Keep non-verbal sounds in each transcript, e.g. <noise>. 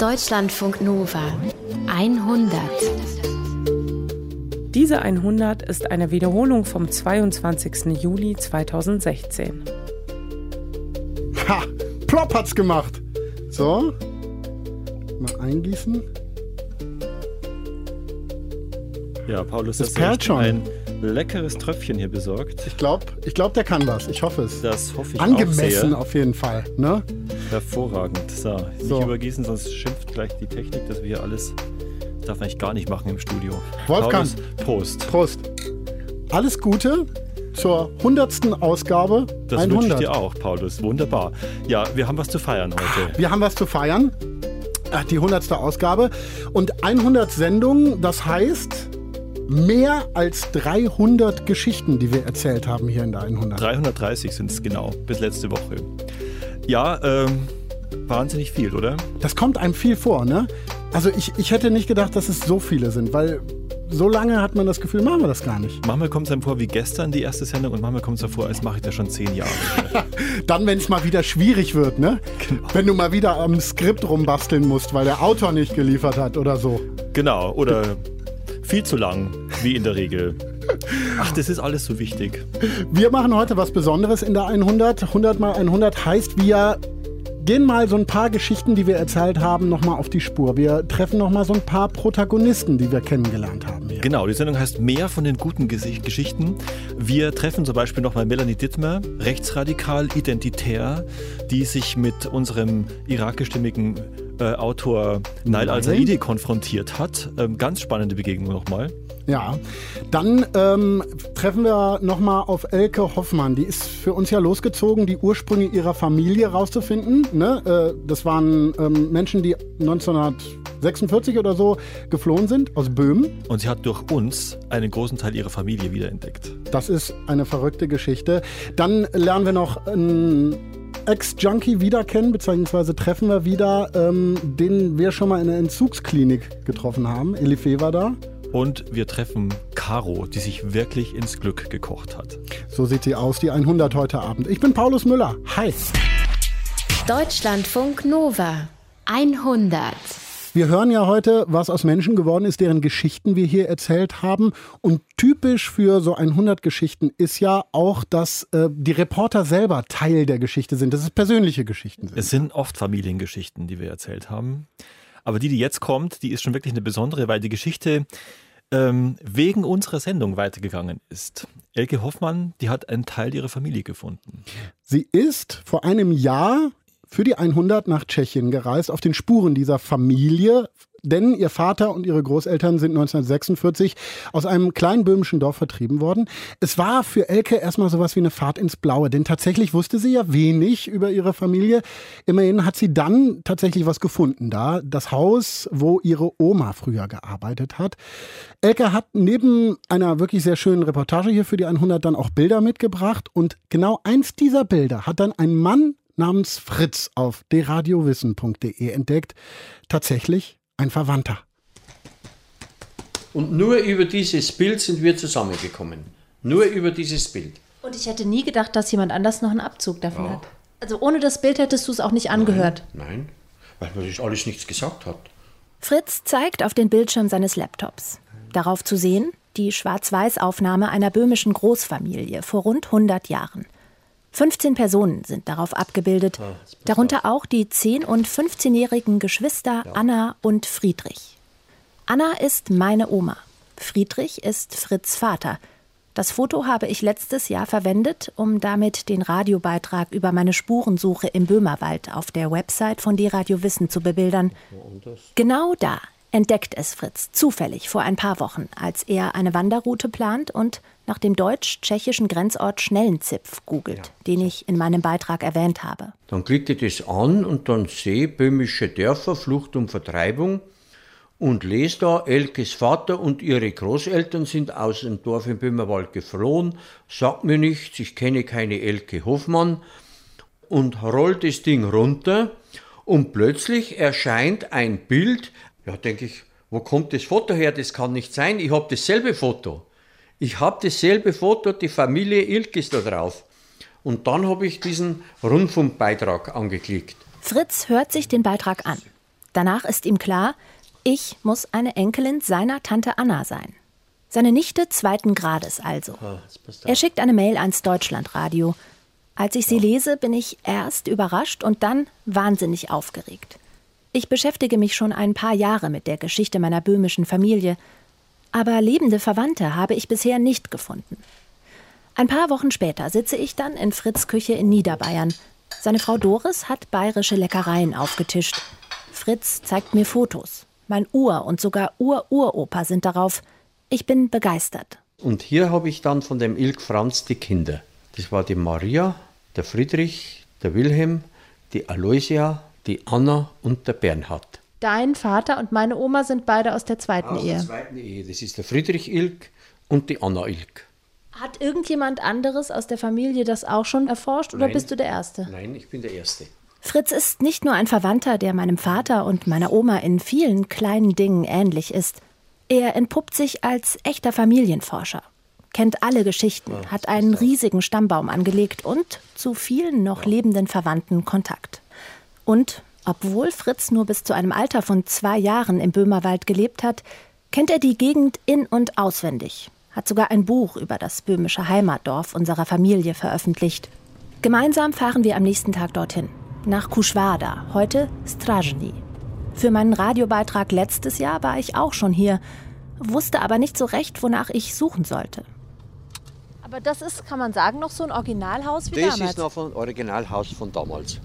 Deutschlandfunk Nova 100. Diese 100 ist eine Wiederholung vom 22. Juli 2016. Ha! Plopp hat's gemacht! So. Mal eingießen. Ja, Paulus, Das perlt echt schon. ein leckeres Tröpfchen hier besorgt. Ich glaube, ich glaub, der kann was. Ich hoffe es. Das hoffe ich auch Angemessen sehr. auf jeden Fall. Ne? Hervorragend. So, nicht So. übergießen, sonst schimpft gleich die Technik, dass wir hier alles. Das darf man eigentlich gar nicht machen im Studio. Wolfgang. Paulus, Prost. Prost. Alles Gute zur 100. Ausgabe. Das 100. wünsche ich dir auch, Paulus. Wunderbar. Ja, wir haben was zu feiern heute. Wir haben was zu feiern. Ach, Die 100. Ausgabe. Und 100 Sendungen, das heißt mehr als 300 Geschichten, die wir erzählt haben hier in der 100. 330 sind es genau, bis letzte Woche. Ja, ähm, wahnsinnig viel, oder? Das kommt einem viel vor, ne? Also ich, ich hätte nicht gedacht, dass es so viele sind, weil so lange hat man das Gefühl, machen wir das gar nicht. Manchmal kommt es einem vor wie gestern die erste Sendung und manchmal kommt es mir vor, als mache ich das schon zehn Jahre. <laughs> Dann, wenn es mal wieder schwierig wird, ne? Genau. Wenn du mal wieder am Skript rumbasteln musst, weil der Autor nicht geliefert hat oder so. Genau, oder viel zu lang, wie in der Regel. Ach, das ist alles so wichtig. Wir machen heute was Besonderes in der 100. 100 mal 100 heißt, wir gehen mal so ein paar Geschichten, die wir erzählt haben, nochmal auf die Spur. Wir treffen nochmal so ein paar Protagonisten, die wir kennengelernt haben hier. Genau, die Sendung heißt Mehr von den guten Gesi- Geschichten. Wir treffen zum Beispiel nochmal Melanie Dittmer, rechtsradikal, identitär, die sich mit unserem irakischstämmigen äh, Autor Nail al-Saidi konfrontiert hat. Ähm, ganz spannende Begegnung nochmal. Ja, dann ähm, treffen wir nochmal auf Elke Hoffmann. Die ist für uns ja losgezogen, die Ursprünge ihrer Familie rauszufinden. Ne? Äh, das waren ähm, Menschen, die 1946 oder so geflohen sind aus Böhmen. Und sie hat durch uns einen großen Teil ihrer Familie wiederentdeckt. Das ist eine verrückte Geschichte. Dann lernen wir noch einen Ex-Junkie wieder kennen, beziehungsweise treffen wir wieder, ähm, den wir schon mal in der Entzugsklinik getroffen haben. Elife war da. Und wir treffen Caro, die sich wirklich ins Glück gekocht hat. So sieht sie aus, die 100 heute Abend. Ich bin Paulus Müller. Hi. Deutschlandfunk Nova 100. Wir hören ja heute, was aus Menschen geworden ist, deren Geschichten wir hier erzählt haben. Und typisch für so 100 Geschichten ist ja auch, dass äh, die Reporter selber Teil der Geschichte sind, dass es persönliche Geschichten sind. Es sind oft Familiengeschichten, die wir erzählt haben. Aber die, die jetzt kommt, die ist schon wirklich eine besondere, weil die Geschichte ähm, wegen unserer Sendung weitergegangen ist. Elke Hoffmann, die hat einen Teil ihrer Familie gefunden. Sie ist vor einem Jahr für die 100 nach Tschechien gereist, auf den Spuren dieser Familie. Denn ihr Vater und ihre Großeltern sind 1946 aus einem kleinen böhmischen Dorf vertrieben worden. Es war für Elke erstmal sowas wie eine Fahrt ins Blaue, denn tatsächlich wusste sie ja wenig über ihre Familie. Immerhin hat sie dann tatsächlich was gefunden da. Das Haus, wo ihre Oma früher gearbeitet hat. Elke hat neben einer wirklich sehr schönen Reportage hier für die 100 dann auch Bilder mitgebracht. Und genau eins dieser Bilder hat dann ein Mann namens Fritz auf deradiowissen.de entdeckt. Tatsächlich ein Verwandter. Und nur über dieses Bild sind wir zusammengekommen. Nur über dieses Bild. Und ich hätte nie gedacht, dass jemand anders noch einen Abzug davon hat. Also ohne das Bild hättest du es auch nicht angehört. Nein, weil mir das alles nichts gesagt hat. Fritz zeigt auf den Bildschirm seines Laptops. Darauf zu sehen die Schwarz-Weiß-Aufnahme einer böhmischen Großfamilie vor rund 100 Jahren. 15 Personen sind darauf abgebildet, darunter auch die 10- und 15-jährigen Geschwister Anna und Friedrich. Anna ist meine Oma. Friedrich ist Fritz Vater. Das Foto habe ich letztes Jahr verwendet, um damit den Radiobeitrag über meine Spurensuche im Böhmerwald auf der Website von Die Radio Wissen zu bebildern. Genau da entdeckt es Fritz zufällig vor ein paar Wochen, als er eine Wanderroute plant und nach dem deutsch-tschechischen Grenzort Schnellenzipf googelt, den ich in meinem Beitrag erwähnt habe. Dann klicke ich das an und dann sehe böhmische Dörfer, Flucht und Vertreibung und lese da, Elkes Vater und ihre Großeltern sind aus dem Dorf im Böhmerwald geflohen, sagt mir nichts, ich kenne keine Elke Hoffmann und roll das Ding runter und plötzlich erscheint ein Bild, ja denke ich, wo kommt das Foto her, das kann nicht sein, ich habe dasselbe Foto. Ich habe dasselbe Foto, die Familie Ilkes da drauf. Und dann habe ich diesen Rundfunkbeitrag angeklickt. Fritz hört sich den Beitrag an. Danach ist ihm klar, ich muss eine Enkelin seiner Tante Anna sein. Seine Nichte zweiten Grades also. Er schickt eine Mail ans Deutschlandradio. Als ich sie lese, bin ich erst überrascht und dann wahnsinnig aufgeregt. Ich beschäftige mich schon ein paar Jahre mit der Geschichte meiner böhmischen Familie, aber lebende Verwandte habe ich bisher nicht gefunden. Ein paar Wochen später sitze ich dann in Fritz Küche in Niederbayern. Seine Frau Doris hat bayerische Leckereien aufgetischt. Fritz zeigt mir Fotos. Mein Ur- und sogar Ur-Uropa sind darauf. Ich bin begeistert. Und hier habe ich dann von dem Ilk Franz die Kinder. Das war die Maria, der Friedrich, der Wilhelm, die Aloysia, die Anna und der Bernhard. Dein Vater und meine Oma sind beide aus der zweiten Aus Ehe. der zweiten Ehe. Das ist der Friedrich Ilk und die Anna Ilk. Hat irgendjemand anderes aus der Familie das auch schon erforscht oder Nein. bist du der Erste? Nein, ich bin der Erste. Fritz ist nicht nur ein Verwandter, der meinem Vater und meiner Oma in vielen kleinen Dingen ähnlich ist. Er entpuppt sich als echter Familienforscher, kennt alle Geschichten, hat einen riesigen Stammbaum angelegt und zu vielen noch lebenden Verwandten Kontakt. Und obwohl Fritz nur bis zu einem Alter von zwei Jahren im Böhmerwald gelebt hat, kennt er die Gegend in- und auswendig, hat sogar ein Buch über das böhmische Heimatdorf unserer Familie veröffentlicht. Gemeinsam fahren wir am nächsten Tag dorthin, nach Kuschwada, heute Strajny. Für meinen Radiobeitrag letztes Jahr war ich auch schon hier, wusste aber nicht so recht, wonach ich suchen sollte. Aber das ist, kann man sagen, noch so ein Originalhaus wie Das damals. ist noch ein Originalhaus von damals.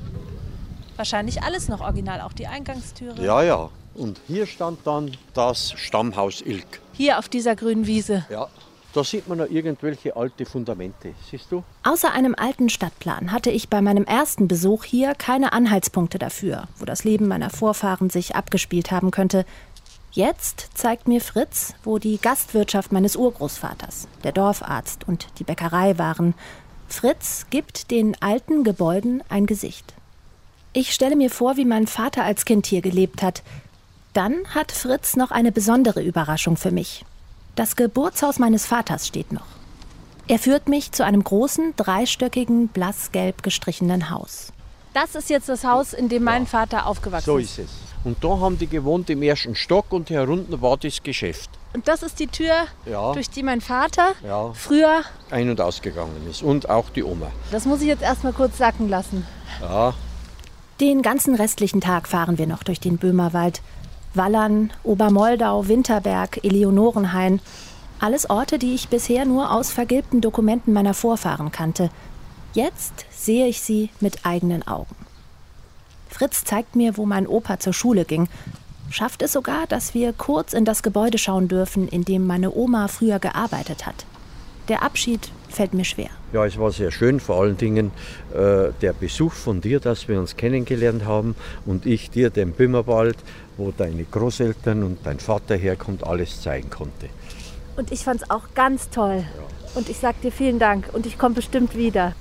Wahrscheinlich alles noch original, auch die Eingangstüre. Ja, ja. Und hier stand dann das Stammhaus Ilk. Hier auf dieser grünen Wiese. Ja. Da sieht man noch irgendwelche alte Fundamente. Siehst du? Außer einem alten Stadtplan hatte ich bei meinem ersten Besuch hier keine Anhaltspunkte dafür, wo das Leben meiner Vorfahren sich abgespielt haben könnte. Jetzt zeigt mir Fritz, wo die Gastwirtschaft meines Urgroßvaters, der Dorfarzt und die Bäckerei waren. Fritz gibt den alten Gebäuden ein Gesicht. Ich stelle mir vor, wie mein Vater als Kind hier gelebt hat. Dann hat Fritz noch eine besondere Überraschung für mich. Das Geburtshaus meines Vaters steht noch. Er führt mich zu einem großen, dreistöckigen, blassgelb gestrichenen Haus. Das ist jetzt das Haus, in dem mein Vater aufgewachsen So ist es. Und da haben die gewohnt im ersten Stock und hier unten war das Geschäft. Und das ist die Tür, Ja. durch die mein Vater Ja. früher. Ein- und ausgegangen ist. Und auch die Oma. Das muss ich jetzt erstmal kurz sacken lassen. Ja. Den ganzen restlichen Tag fahren wir noch durch den Böhmerwald. Wallern, Obermoldau, Winterberg, Eleonorenhain. Alles Orte, die ich bisher nur aus vergilbten Dokumenten meiner Vorfahren kannte. Jetzt sehe ich sie mit eigenen Augen. Fritz zeigt mir, wo mein Opa zur Schule ging. Schafft es sogar, dass wir kurz in das Gebäude schauen dürfen, in dem meine Oma früher gearbeitet hat. Der Abschied fällt mir schwer. Ja, es war sehr schön, vor allen Dingen äh, der Besuch von dir, dass wir uns kennengelernt haben und ich dir den Böhmerwald, wo deine Großeltern und dein Vater herkommt, alles zeigen konnte. Und ich fand es auch ganz toll. Und ich sag dir vielen Dank und ich komme bestimmt wieder.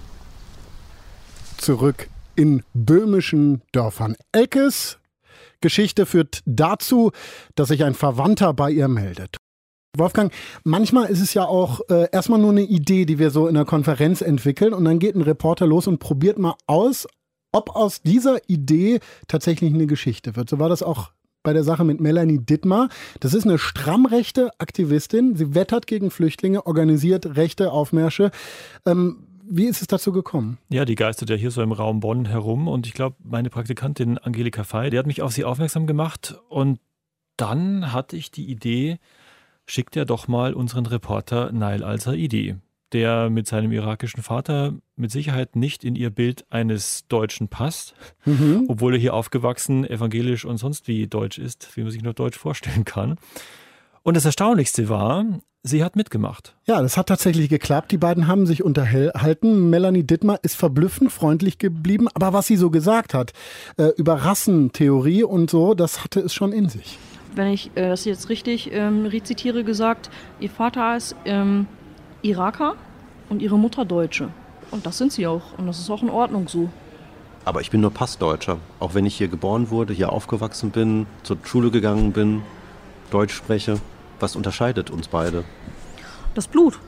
Zurück in böhmischen Dörfern. Elkes Geschichte führt dazu, dass sich ein Verwandter bei ihr meldet. Wolfgang, manchmal ist es ja auch äh, erstmal nur eine Idee, die wir so in der Konferenz entwickeln und dann geht ein Reporter los und probiert mal aus, ob aus dieser Idee tatsächlich eine Geschichte wird. So war das auch bei der Sache mit Melanie Dittmar. Das ist eine strammrechte Aktivistin. Sie wettert gegen Flüchtlinge, organisiert rechte Aufmärsche. Ähm, wie ist es dazu gekommen? Ja, die geistert ja hier so im Raum Bonn herum und ich glaube, meine Praktikantin Angelika Fey, die hat mich auf sie aufmerksam gemacht und dann hatte ich die Idee, schickt ja doch mal unseren Reporter Nail al-Saidi, der mit seinem irakischen Vater mit Sicherheit nicht in ihr Bild eines Deutschen passt, Mhm. obwohl er hier aufgewachsen, evangelisch und sonst wie deutsch ist, wie man sich nur Deutsch vorstellen kann. Und das Erstaunlichste war, sie hat mitgemacht. Ja, das hat tatsächlich geklappt. Die beiden haben sich unterhalten. Melanie Dittmar ist verblüffend freundlich geblieben. Aber was sie so gesagt hat äh, über Rassentheorie und so, das hatte es schon in sich. Wenn ich äh, das jetzt richtig ähm, rezitiere, gesagt, ihr Vater ist ähm, Iraker und ihre Mutter Deutsche. Und das sind sie auch. Und das ist auch in Ordnung so. Aber ich bin nur Passdeutscher. Auch wenn ich hier geboren wurde, hier aufgewachsen bin, zur Schule gegangen bin, Deutsch spreche. Was unterscheidet uns beide? Das Blut.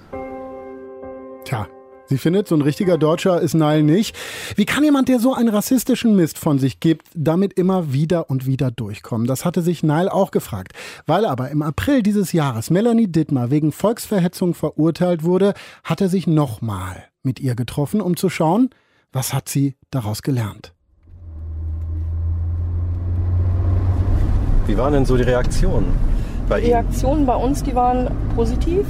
Tja, Sie findet, so ein richtiger Deutscher ist Nile nicht. Wie kann jemand, der so einen rassistischen Mist von sich gibt, damit immer wieder und wieder durchkommen? Das hatte sich Nile auch gefragt. Weil aber im April dieses Jahres Melanie Dittmar wegen Volksverhetzung verurteilt wurde, hat er sich nochmal mit ihr getroffen, um zu schauen, was hat sie daraus gelernt. Wie waren denn so die Reaktionen bei Ihnen? Die Reaktionen bei uns, die waren positiv.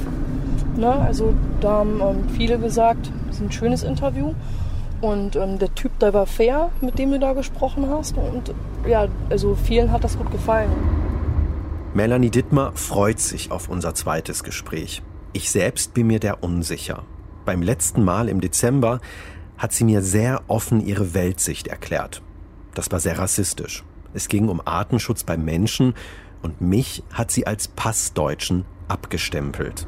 Ne? Also da haben ähm, viele gesagt, es ist ein schönes Interview. Und ähm, der Typ, der war fair, mit dem du da gesprochen hast. Und ja, also vielen hat das gut gefallen. Melanie Dittmer freut sich auf unser zweites Gespräch. Ich selbst bin mir der unsicher. Beim letzten Mal im Dezember hat sie mir sehr offen ihre Weltsicht erklärt. Das war sehr rassistisch. Es ging um Artenschutz beim Menschen und mich hat sie als Passdeutschen abgestempelt.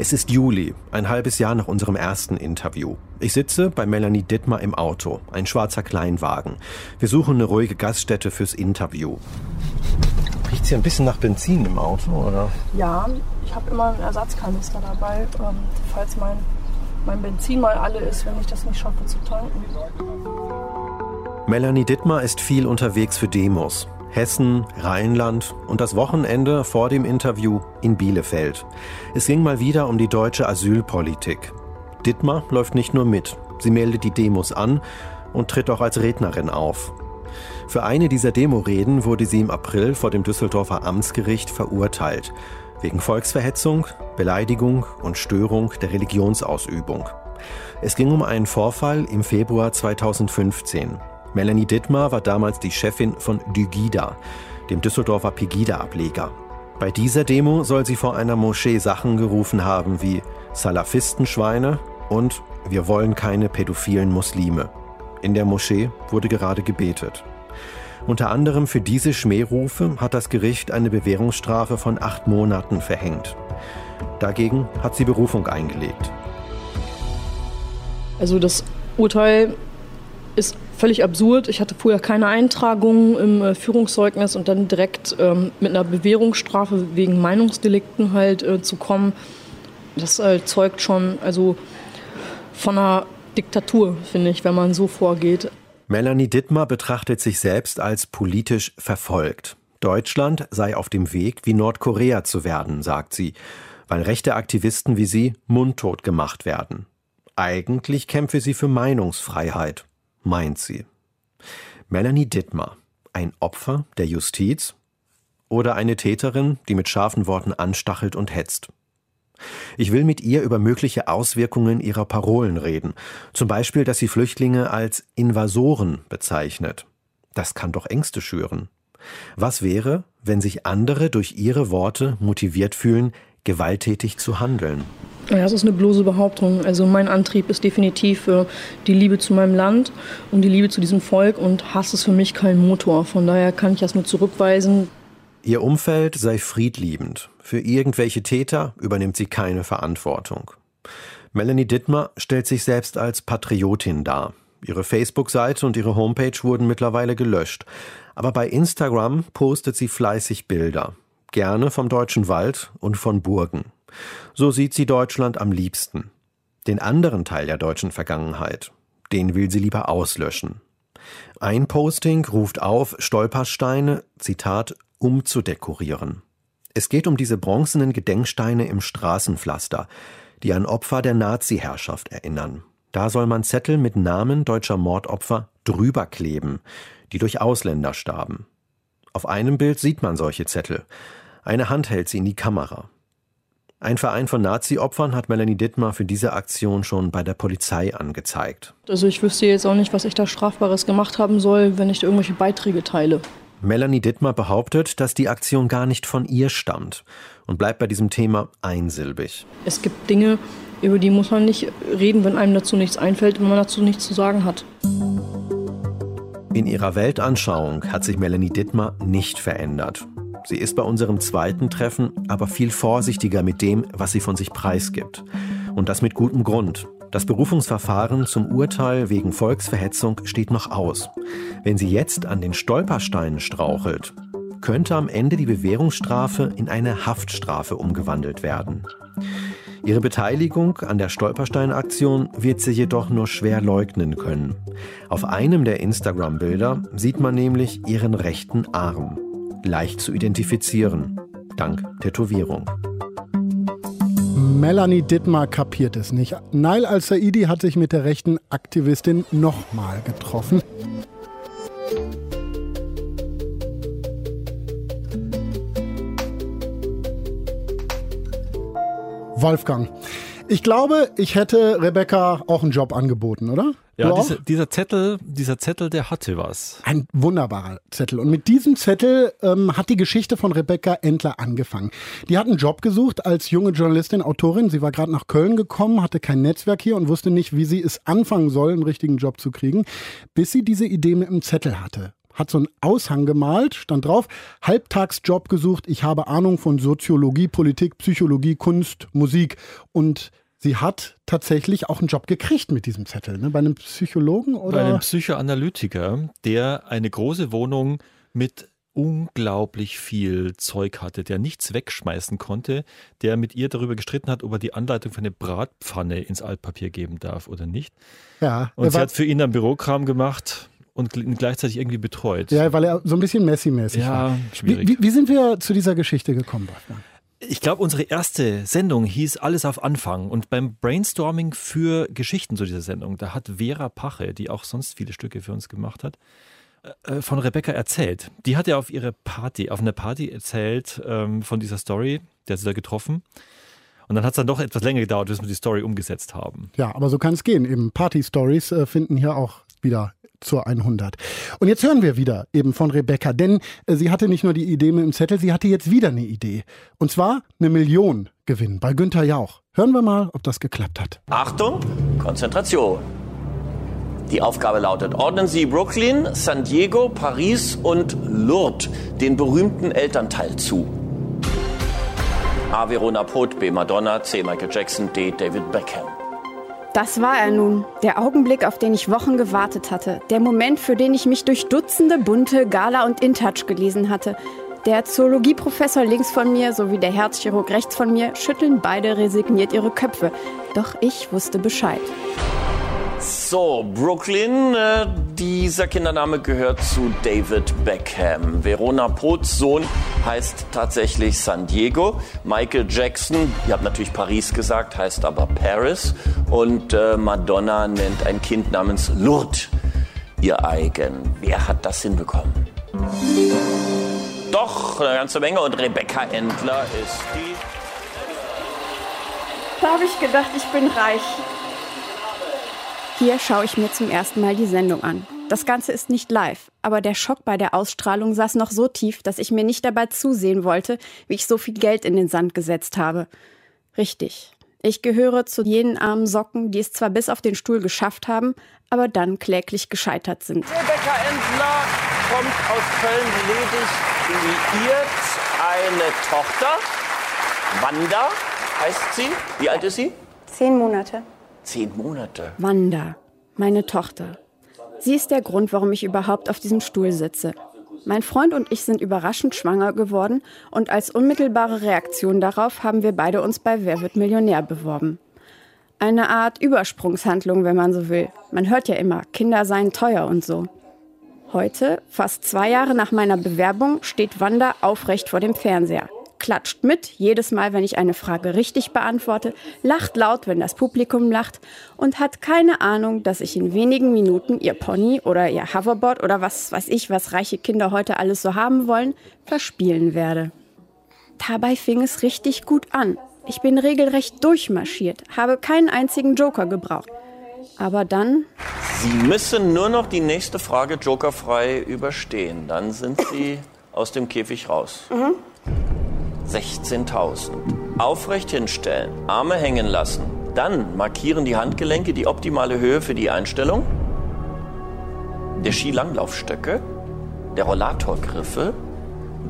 Es ist Juli, ein halbes Jahr nach unserem ersten Interview. Ich sitze bei Melanie Dittmar im Auto, ein schwarzer Kleinwagen. Wir suchen eine ruhige Gaststätte fürs Interview. Riecht hier ein bisschen nach Benzin im Auto, oder? Ja, ich habe immer einen Ersatzkanister dabei, ähm, falls mein, mein Benzin mal alle ist, wenn ich das nicht schaffe zu tanken. Melanie Dittmar ist viel unterwegs für Demos. Hessen, Rheinland und das Wochenende vor dem Interview in Bielefeld. Es ging mal wieder um die deutsche Asylpolitik. Dittmar läuft nicht nur mit, sie meldet die Demos an und tritt auch als Rednerin auf. Für eine dieser Demoreden wurde sie im April vor dem Düsseldorfer Amtsgericht verurteilt, wegen Volksverhetzung, Beleidigung und Störung der Religionsausübung. Es ging um einen Vorfall im Februar 2015. Melanie Dittmar war damals die Chefin von Dygida, dem Düsseldorfer Pegida-Ableger. Bei dieser Demo soll sie vor einer Moschee Sachen gerufen haben wie Salafistenschweine und wir wollen keine pädophilen Muslime. In der Moschee wurde gerade gebetet. Unter anderem für diese Schmährufe hat das Gericht eine Bewährungsstrafe von acht Monaten verhängt. Dagegen hat sie Berufung eingelegt. Also das Urteil ist völlig absurd. Ich hatte vorher keine Eintragung im äh, Führungszeugnis und dann direkt ähm, mit einer Bewährungsstrafe wegen Meinungsdelikten halt äh, zu kommen, das äh, zeugt schon also von einer Diktatur, finde ich, wenn man so vorgeht. Melanie Dittmar betrachtet sich selbst als politisch verfolgt. Deutschland sei auf dem Weg, wie Nordkorea zu werden, sagt sie, weil rechte Aktivisten wie sie mundtot gemacht werden. Eigentlich kämpfe sie für Meinungsfreiheit meint sie. Melanie Dittmar, ein Opfer der Justiz oder eine Täterin, die mit scharfen Worten anstachelt und hetzt? Ich will mit ihr über mögliche Auswirkungen ihrer Parolen reden, zum Beispiel, dass sie Flüchtlinge als Invasoren bezeichnet. Das kann doch Ängste schüren. Was wäre, wenn sich andere durch ihre Worte motiviert fühlen, gewalttätig zu handeln? Ja, das ist eine bloße Behauptung. Also mein Antrieb ist definitiv für die Liebe zu meinem Land und die Liebe zu diesem Volk und Hass ist für mich kein Motor. Von daher kann ich das nur zurückweisen. Ihr Umfeld sei friedliebend. Für irgendwelche Täter übernimmt sie keine Verantwortung. Melanie Dittmer stellt sich selbst als Patriotin dar. Ihre Facebook-Seite und ihre Homepage wurden mittlerweile gelöscht. Aber bei Instagram postet sie fleißig Bilder. Gerne vom deutschen Wald und von Burgen. So sieht sie Deutschland am liebsten. Den anderen Teil der deutschen Vergangenheit, den will sie lieber auslöschen. Ein Posting ruft auf, Stolpersteine, Zitat, umzudekorieren. Es geht um diese bronzenen Gedenksteine im Straßenpflaster, die an Opfer der Nazi-Herrschaft erinnern. Da soll man Zettel mit Namen deutscher Mordopfer drüber kleben, die durch Ausländer starben. Auf einem Bild sieht man solche Zettel. Eine Hand hält sie in die Kamera. Ein Verein von Nazi-Opfern hat Melanie Dittmar für diese Aktion schon bei der Polizei angezeigt. Also ich wüsste jetzt auch nicht, was ich da Strafbares gemacht haben soll, wenn ich irgendwelche Beiträge teile. Melanie Dittmar behauptet, dass die Aktion gar nicht von ihr stammt und bleibt bei diesem Thema einsilbig. Es gibt Dinge, über die muss man nicht reden, wenn einem dazu nichts einfällt, wenn man dazu nichts zu sagen hat. In ihrer Weltanschauung hat sich Melanie Dittmar nicht verändert. Sie ist bei unserem zweiten Treffen aber viel vorsichtiger mit dem, was sie von sich preisgibt. Und das mit gutem Grund. Das Berufungsverfahren zum Urteil wegen Volksverhetzung steht noch aus. Wenn sie jetzt an den Stolpersteinen strauchelt, könnte am Ende die Bewährungsstrafe in eine Haftstrafe umgewandelt werden. Ihre Beteiligung an der Stolperstein-Aktion wird sie jedoch nur schwer leugnen können. Auf einem der Instagram-Bilder sieht man nämlich ihren rechten Arm. Leicht zu identifizieren, dank Tätowierung. Melanie Dittmar kapiert es nicht. Nail al-Saidi hat sich mit der rechten Aktivistin nochmal getroffen. Wolfgang, ich glaube, ich hätte Rebecca auch einen Job angeboten, oder? Ja, diese, dieser Zettel, dieser Zettel, der hatte was. Ein wunderbarer Zettel. Und mit diesem Zettel ähm, hat die Geschichte von Rebecca Endler angefangen. Die hat einen Job gesucht als junge Journalistin, Autorin. Sie war gerade nach Köln gekommen, hatte kein Netzwerk hier und wusste nicht, wie sie es anfangen soll, einen richtigen Job zu kriegen, bis sie diese Idee mit dem Zettel hatte hat so einen Aushang gemalt, stand drauf, Halbtagsjob gesucht, ich habe Ahnung von Soziologie, Politik, Psychologie, Kunst, Musik und sie hat tatsächlich auch einen Job gekriegt mit diesem Zettel, ne? bei einem Psychologen oder? Bei einem Psychoanalytiker, der eine große Wohnung mit unglaublich viel Zeug hatte, der nichts wegschmeißen konnte, der mit ihr darüber gestritten hat, ob er die Anleitung für eine Bratpfanne ins Altpapier geben darf oder nicht. Ja. Und sie hat für ihn dann Bürokram gemacht und gleichzeitig irgendwie betreut. Ja, weil er so ein bisschen Messi-mäßig ja, war. Schwierig. Wie, wie, wie sind wir zu dieser Geschichte gekommen, Wolfgang? Ich glaube, unsere erste Sendung hieß Alles auf Anfang. Und beim Brainstorming für Geschichten zu dieser Sendung, da hat Vera Pache, die auch sonst viele Stücke für uns gemacht hat, äh, von Rebecca erzählt. Die hat ja auf ihre Party, auf einer Party erzählt ähm, von dieser Story, der sie da getroffen. Und dann hat es dann doch etwas länger gedauert, bis wir die Story umgesetzt haben. Ja, aber so kann es gehen. Eben Party-Stories äh, finden hier auch wieder zur 100. Und jetzt hören wir wieder eben von Rebecca, denn äh, sie hatte nicht nur die Idee mit dem Zettel, sie hatte jetzt wieder eine Idee. Und zwar eine Million Gewinn bei Günther Jauch. Hören wir mal, ob das geklappt hat. Achtung, Konzentration. Die Aufgabe lautet, ordnen Sie Brooklyn, San Diego, Paris und Lourdes den berühmten Elternteil zu. A. Verona Poth, B. Madonna, C. Michael Jackson, D. David Beckham. Das war er nun, der Augenblick, auf den ich Wochen gewartet hatte, der Moment, für den ich mich durch Dutzende bunte Gala und InTouch gelesen hatte. Der Zoologieprofessor links von mir sowie der Herzchirurg rechts von mir schütteln beide resigniert ihre Köpfe. Doch ich wusste Bescheid. So, Brooklyn, äh, dieser Kindername gehört zu David Beckham. Verona Poths Sohn heißt tatsächlich San Diego. Michael Jackson, ihr habt natürlich Paris gesagt, heißt aber Paris. Und äh, Madonna nennt ein Kind namens Lourdes ihr eigen. Wer hat das hinbekommen? Doch, eine ganze Menge. Und Rebecca Endler ist die. Da habe ich gedacht, ich bin reich. Hier schaue ich mir zum ersten Mal die Sendung an. Das Ganze ist nicht live, aber der Schock bei der Ausstrahlung saß noch so tief, dass ich mir nicht dabei zusehen wollte, wie ich so viel Geld in den Sand gesetzt habe. Richtig. Ich gehöre zu jenen armen Socken, die es zwar bis auf den Stuhl geschafft haben, aber dann kläglich gescheitert sind. Rebecca Endler kommt aus Köln ledig, liiert eine Tochter. Wanda heißt sie. Wie alt ist sie? Zehn Monate. Zehn Monate. Wanda, meine Tochter. Sie ist der Grund, warum ich überhaupt auf diesem Stuhl sitze. Mein Freund und ich sind überraschend schwanger geworden und als unmittelbare Reaktion darauf haben wir beide uns bei Wer wird Millionär beworben. Eine Art Übersprungshandlung, wenn man so will. Man hört ja immer, Kinder seien teuer und so. Heute, fast zwei Jahre nach meiner Bewerbung, steht Wanda aufrecht vor dem Fernseher klatscht mit, jedes Mal, wenn ich eine Frage richtig beantworte, lacht laut, wenn das Publikum lacht und hat keine Ahnung, dass ich in wenigen Minuten ihr Pony oder ihr Hoverboard oder was weiß ich, was reiche Kinder heute alles so haben wollen, verspielen werde. Dabei fing es richtig gut an. Ich bin regelrecht durchmarschiert, habe keinen einzigen Joker gebraucht. Aber dann. Sie müssen nur noch die nächste Frage jokerfrei überstehen. Dann sind Sie <laughs> aus dem Käfig raus. Mhm. 16.000. Aufrecht hinstellen, Arme hängen lassen. Dann markieren die Handgelenke die optimale Höhe für die Einstellung. Der Skilanglaufstöcke, der Rollatorgriffe,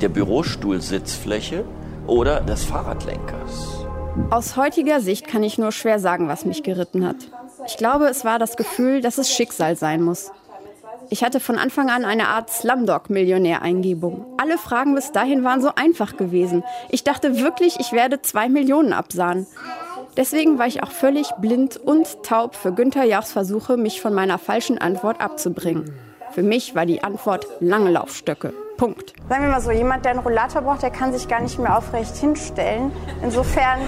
der Bürostuhlsitzfläche oder des Fahrradlenkers. Aus heutiger Sicht kann ich nur schwer sagen, was mich geritten hat. Ich glaube, es war das Gefühl, dass es Schicksal sein muss. Ich hatte von Anfang an eine Art Slumdog-Millionär-Eingebung. Alle Fragen bis dahin waren so einfach gewesen. Ich dachte wirklich, ich werde zwei Millionen absahen. Deswegen war ich auch völlig blind und taub für Günther Jachs Versuche, mich von meiner falschen Antwort abzubringen. Für mich war die Antwort lange Laufstöcke. Punkt. Sagen wir mal so, jemand, der einen Rollator braucht, der kann sich gar nicht mehr aufrecht hinstellen. Insofern.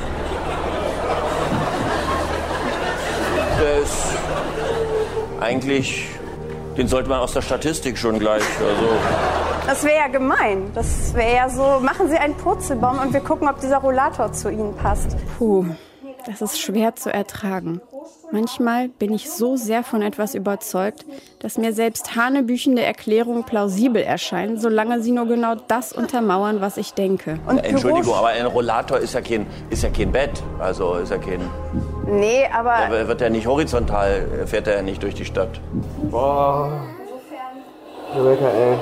Ist eigentlich, den sollte man aus der Statistik schon gleich. Also. Das wäre ja gemein. Das wäre ja so, machen Sie einen Purzelbaum und wir gucken, ob dieser Rollator zu Ihnen passt. Puh, das ist schwer zu ertragen. Manchmal bin ich so sehr von etwas überzeugt, dass mir selbst hanebüchende Erklärungen plausibel erscheinen, solange sie nur genau das untermauern, was ich denke. Und Entschuldigung, aber ein Rollator ist ja kein, ist ja kein Bett. Also ist ja kein. Nee, aber. Da wird er nicht horizontal, fährt er ja nicht durch die Stadt. Boah. Rebecca, ey.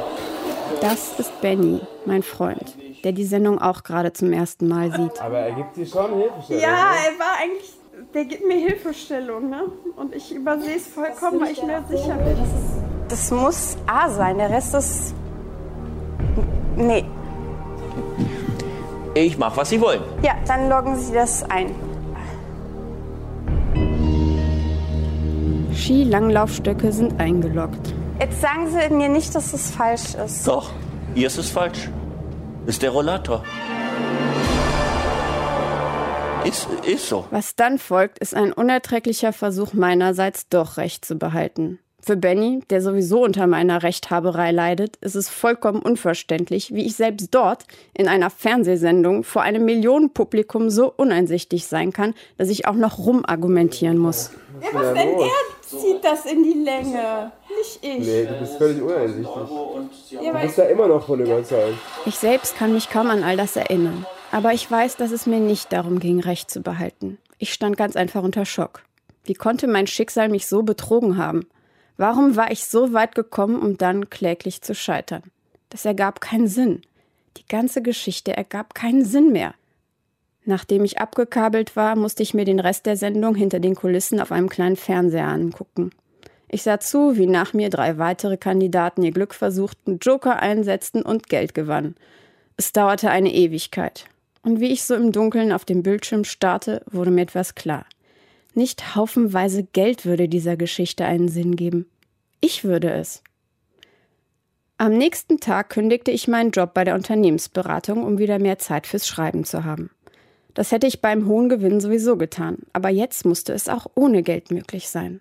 Das ist Benny, mein Freund, der die Sendung auch gerade zum ersten Mal sieht. Aber er gibt dir schon Hilfestellung. Ja, ne? er war eigentlich. Der gibt mir Hilfestellung, ne? Und ich übersehe es vollkommen, weil ich mir sicher bin. Das muss A sein, der Rest ist. Nee. Ich mach, was Sie wollen. Ja, dann loggen Sie das ein. Skilanglaufstöcke sind eingeloggt. Jetzt sagen Sie mir nicht, dass es falsch ist. Doch, hier ist es falsch. Ist der Rollator. Ist, ist so. Was dann folgt, ist ein unerträglicher Versuch meinerseits, doch Recht zu behalten. Für Benny, der sowieso unter meiner Rechthaberei leidet, ist es vollkommen unverständlich, wie ich selbst dort in einer Fernsehsendung vor einem Millionenpublikum so uneinsichtig sein kann, dass ich auch noch rumargumentieren muss. Ja, was denn? Er zieht das in die Länge, nicht ich. Nee, du bist völlig uneinsichtig. Ja, Du bist da immer noch von überzeugt. Ich selbst kann mich kaum an all das erinnern. Aber ich weiß, dass es mir nicht darum ging, Recht zu behalten. Ich stand ganz einfach unter Schock. Wie konnte mein Schicksal mich so betrogen haben? Warum war ich so weit gekommen, um dann kläglich zu scheitern? Das ergab keinen Sinn. Die ganze Geschichte ergab keinen Sinn mehr. Nachdem ich abgekabelt war, musste ich mir den Rest der Sendung hinter den Kulissen auf einem kleinen Fernseher angucken. Ich sah zu, wie nach mir drei weitere Kandidaten ihr Glück versuchten, Joker einsetzten und Geld gewannen. Es dauerte eine Ewigkeit. Und wie ich so im Dunkeln auf dem Bildschirm starrte, wurde mir etwas klar. Nicht haufenweise Geld würde dieser Geschichte einen Sinn geben. Ich würde es. Am nächsten Tag kündigte ich meinen Job bei der Unternehmensberatung, um wieder mehr Zeit fürs Schreiben zu haben. Das hätte ich beim hohen Gewinn sowieso getan, aber jetzt musste es auch ohne Geld möglich sein.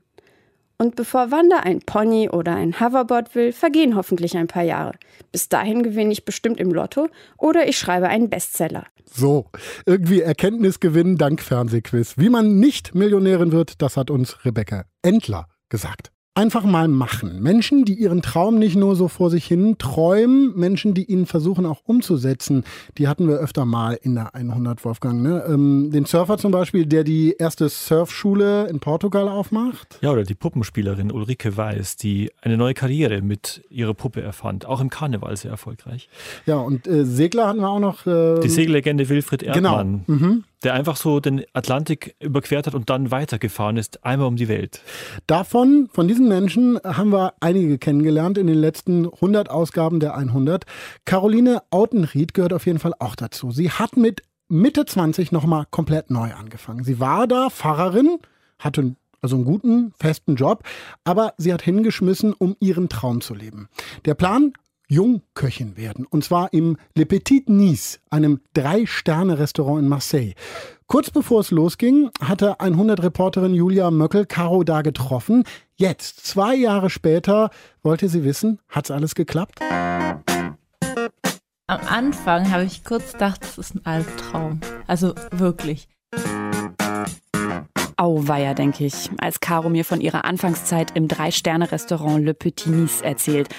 Und bevor Wanda ein Pony oder ein Hoverboard will, vergehen hoffentlich ein paar Jahre. Bis dahin gewinne ich bestimmt im Lotto oder ich schreibe einen Bestseller. So, irgendwie Erkenntnisgewinn dank Fernsehquiz. Wie man nicht Millionärin wird, das hat uns Rebecca Endler gesagt. Einfach mal machen. Menschen, die ihren Traum nicht nur so vor sich hin träumen, Menschen, die ihn versuchen auch umzusetzen, die hatten wir öfter mal in der 100 Wolfgang. Ne? Ähm, den Surfer zum Beispiel, der die erste Surfschule in Portugal aufmacht. Ja, oder die Puppenspielerin Ulrike Weiß, die eine neue Karriere mit ihrer Puppe erfand. Auch im Karneval sehr erfolgreich. Ja, und äh, Segler hatten wir auch noch. Äh, Die Segellegende Wilfried Genau. Erdmann, Mhm. Der einfach so den Atlantik überquert hat und dann weitergefahren ist, einmal um die Welt. Davon, von diesen Menschen haben wir einige kennengelernt in den letzten 100 Ausgaben der 100. Caroline Autenried gehört auf jeden Fall auch dazu. Sie hat mit Mitte 20 nochmal komplett neu angefangen. Sie war da Pfarrerin, hatte also einen guten, festen Job, aber sie hat hingeschmissen, um ihren Traum zu leben. Der Plan? Jungköchin werden. Und zwar im Le Petit Nice, einem Drei-Sterne-Restaurant in Marseille. Kurz bevor es losging, hatte 100-Reporterin Julia Möckel Caro da getroffen. Jetzt, zwei Jahre später, wollte sie wissen, hat's alles geklappt? Am Anfang habe ich kurz gedacht, das ist ein Albtraum. Also wirklich. Auweia, denke ich, als Caro mir von ihrer Anfangszeit im Drei-Sterne-Restaurant Le Petit Nice erzählt.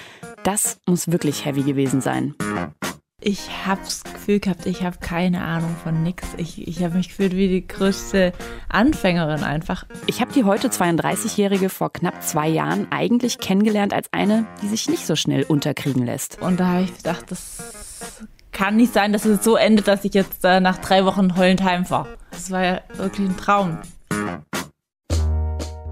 Das muss wirklich heavy gewesen sein. Ich habe das Gefühl gehabt, ich habe keine Ahnung von nix. Ich, ich habe mich gefühlt wie die größte Anfängerin einfach. Ich habe die heute 32-Jährige vor knapp zwei Jahren eigentlich kennengelernt als eine, die sich nicht so schnell unterkriegen lässt. Und da habe ich gedacht, das kann nicht sein, dass es so endet, dass ich jetzt äh, nach drei Wochen heulend heimfahre. Das war ja wirklich ein Traum.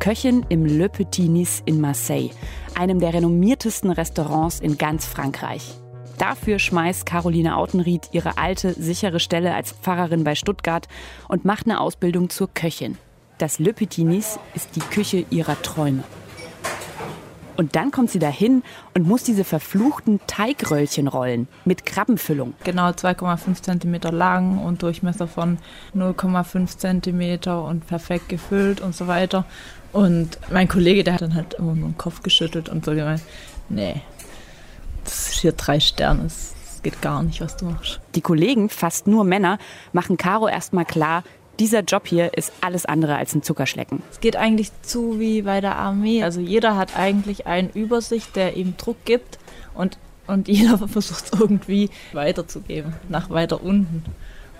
Köchin im Le Petit Nice in Marseille, einem der renommiertesten Restaurants in ganz Frankreich. Dafür schmeißt Caroline Autenried ihre alte, sichere Stelle als Pfarrerin bei Stuttgart und macht eine Ausbildung zur Köchin. Das Le Petit Nice ist die Küche ihrer Träume. Und dann kommt sie dahin und muss diese verfluchten Teigröllchen rollen mit Krabbenfüllung. Genau 2,5 cm lang und Durchmesser von 0,5 cm und perfekt gefüllt und so weiter. Und mein Kollege, der hat dann halt immer nur den Kopf geschüttelt und so gemeint, nee, das ist hier drei Sterne, das geht gar nicht, was du machst. Die Kollegen, fast nur Männer, machen Caro erstmal klar, dieser Job hier ist alles andere als ein Zuckerschlecken. Es geht eigentlich zu wie bei der Armee. Also jeder hat eigentlich einen Übersicht, der ihm Druck gibt und, und <laughs> jeder versucht es irgendwie weiterzugeben, nach weiter unten.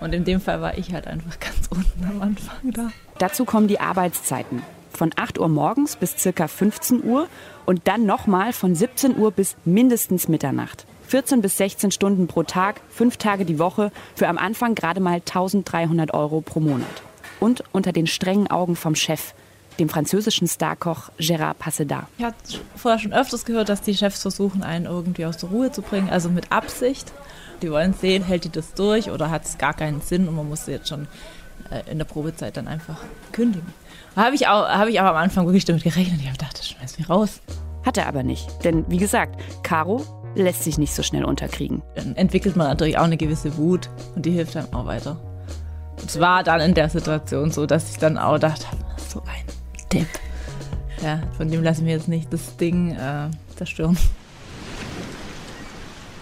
Und in dem Fall war ich halt einfach <laughs> ganz unten am Anfang da. Dazu kommen die Arbeitszeiten. Von 8 Uhr morgens bis circa 15 Uhr und dann nochmal von 17 Uhr bis mindestens Mitternacht. 14 bis 16 Stunden pro Tag, fünf Tage die Woche, für am Anfang gerade mal 1300 Euro pro Monat. Und unter den strengen Augen vom Chef, dem französischen Starkoch Gérard Passedat. Ich hatte vorher schon öfters gehört, dass die Chefs versuchen, einen irgendwie aus der Ruhe zu bringen, also mit Absicht. Die wollen sehen, hält die das durch oder hat es gar keinen Sinn und man muss sie jetzt schon äh, in der Probezeit dann einfach kündigen. Habe ich, auch, hab ich aber am Anfang wirklich damit gerechnet. Ich habe gedacht, das schmeißt mich raus. Hat er aber nicht. Denn wie gesagt, Caro lässt sich nicht so schnell unterkriegen. Dann entwickelt man natürlich auch eine gewisse Wut und die hilft einem auch weiter. Es war dann in der Situation so, dass ich dann auch dachte, so ein Tipp. Ja, von dem lassen wir jetzt nicht das Ding äh, zerstören.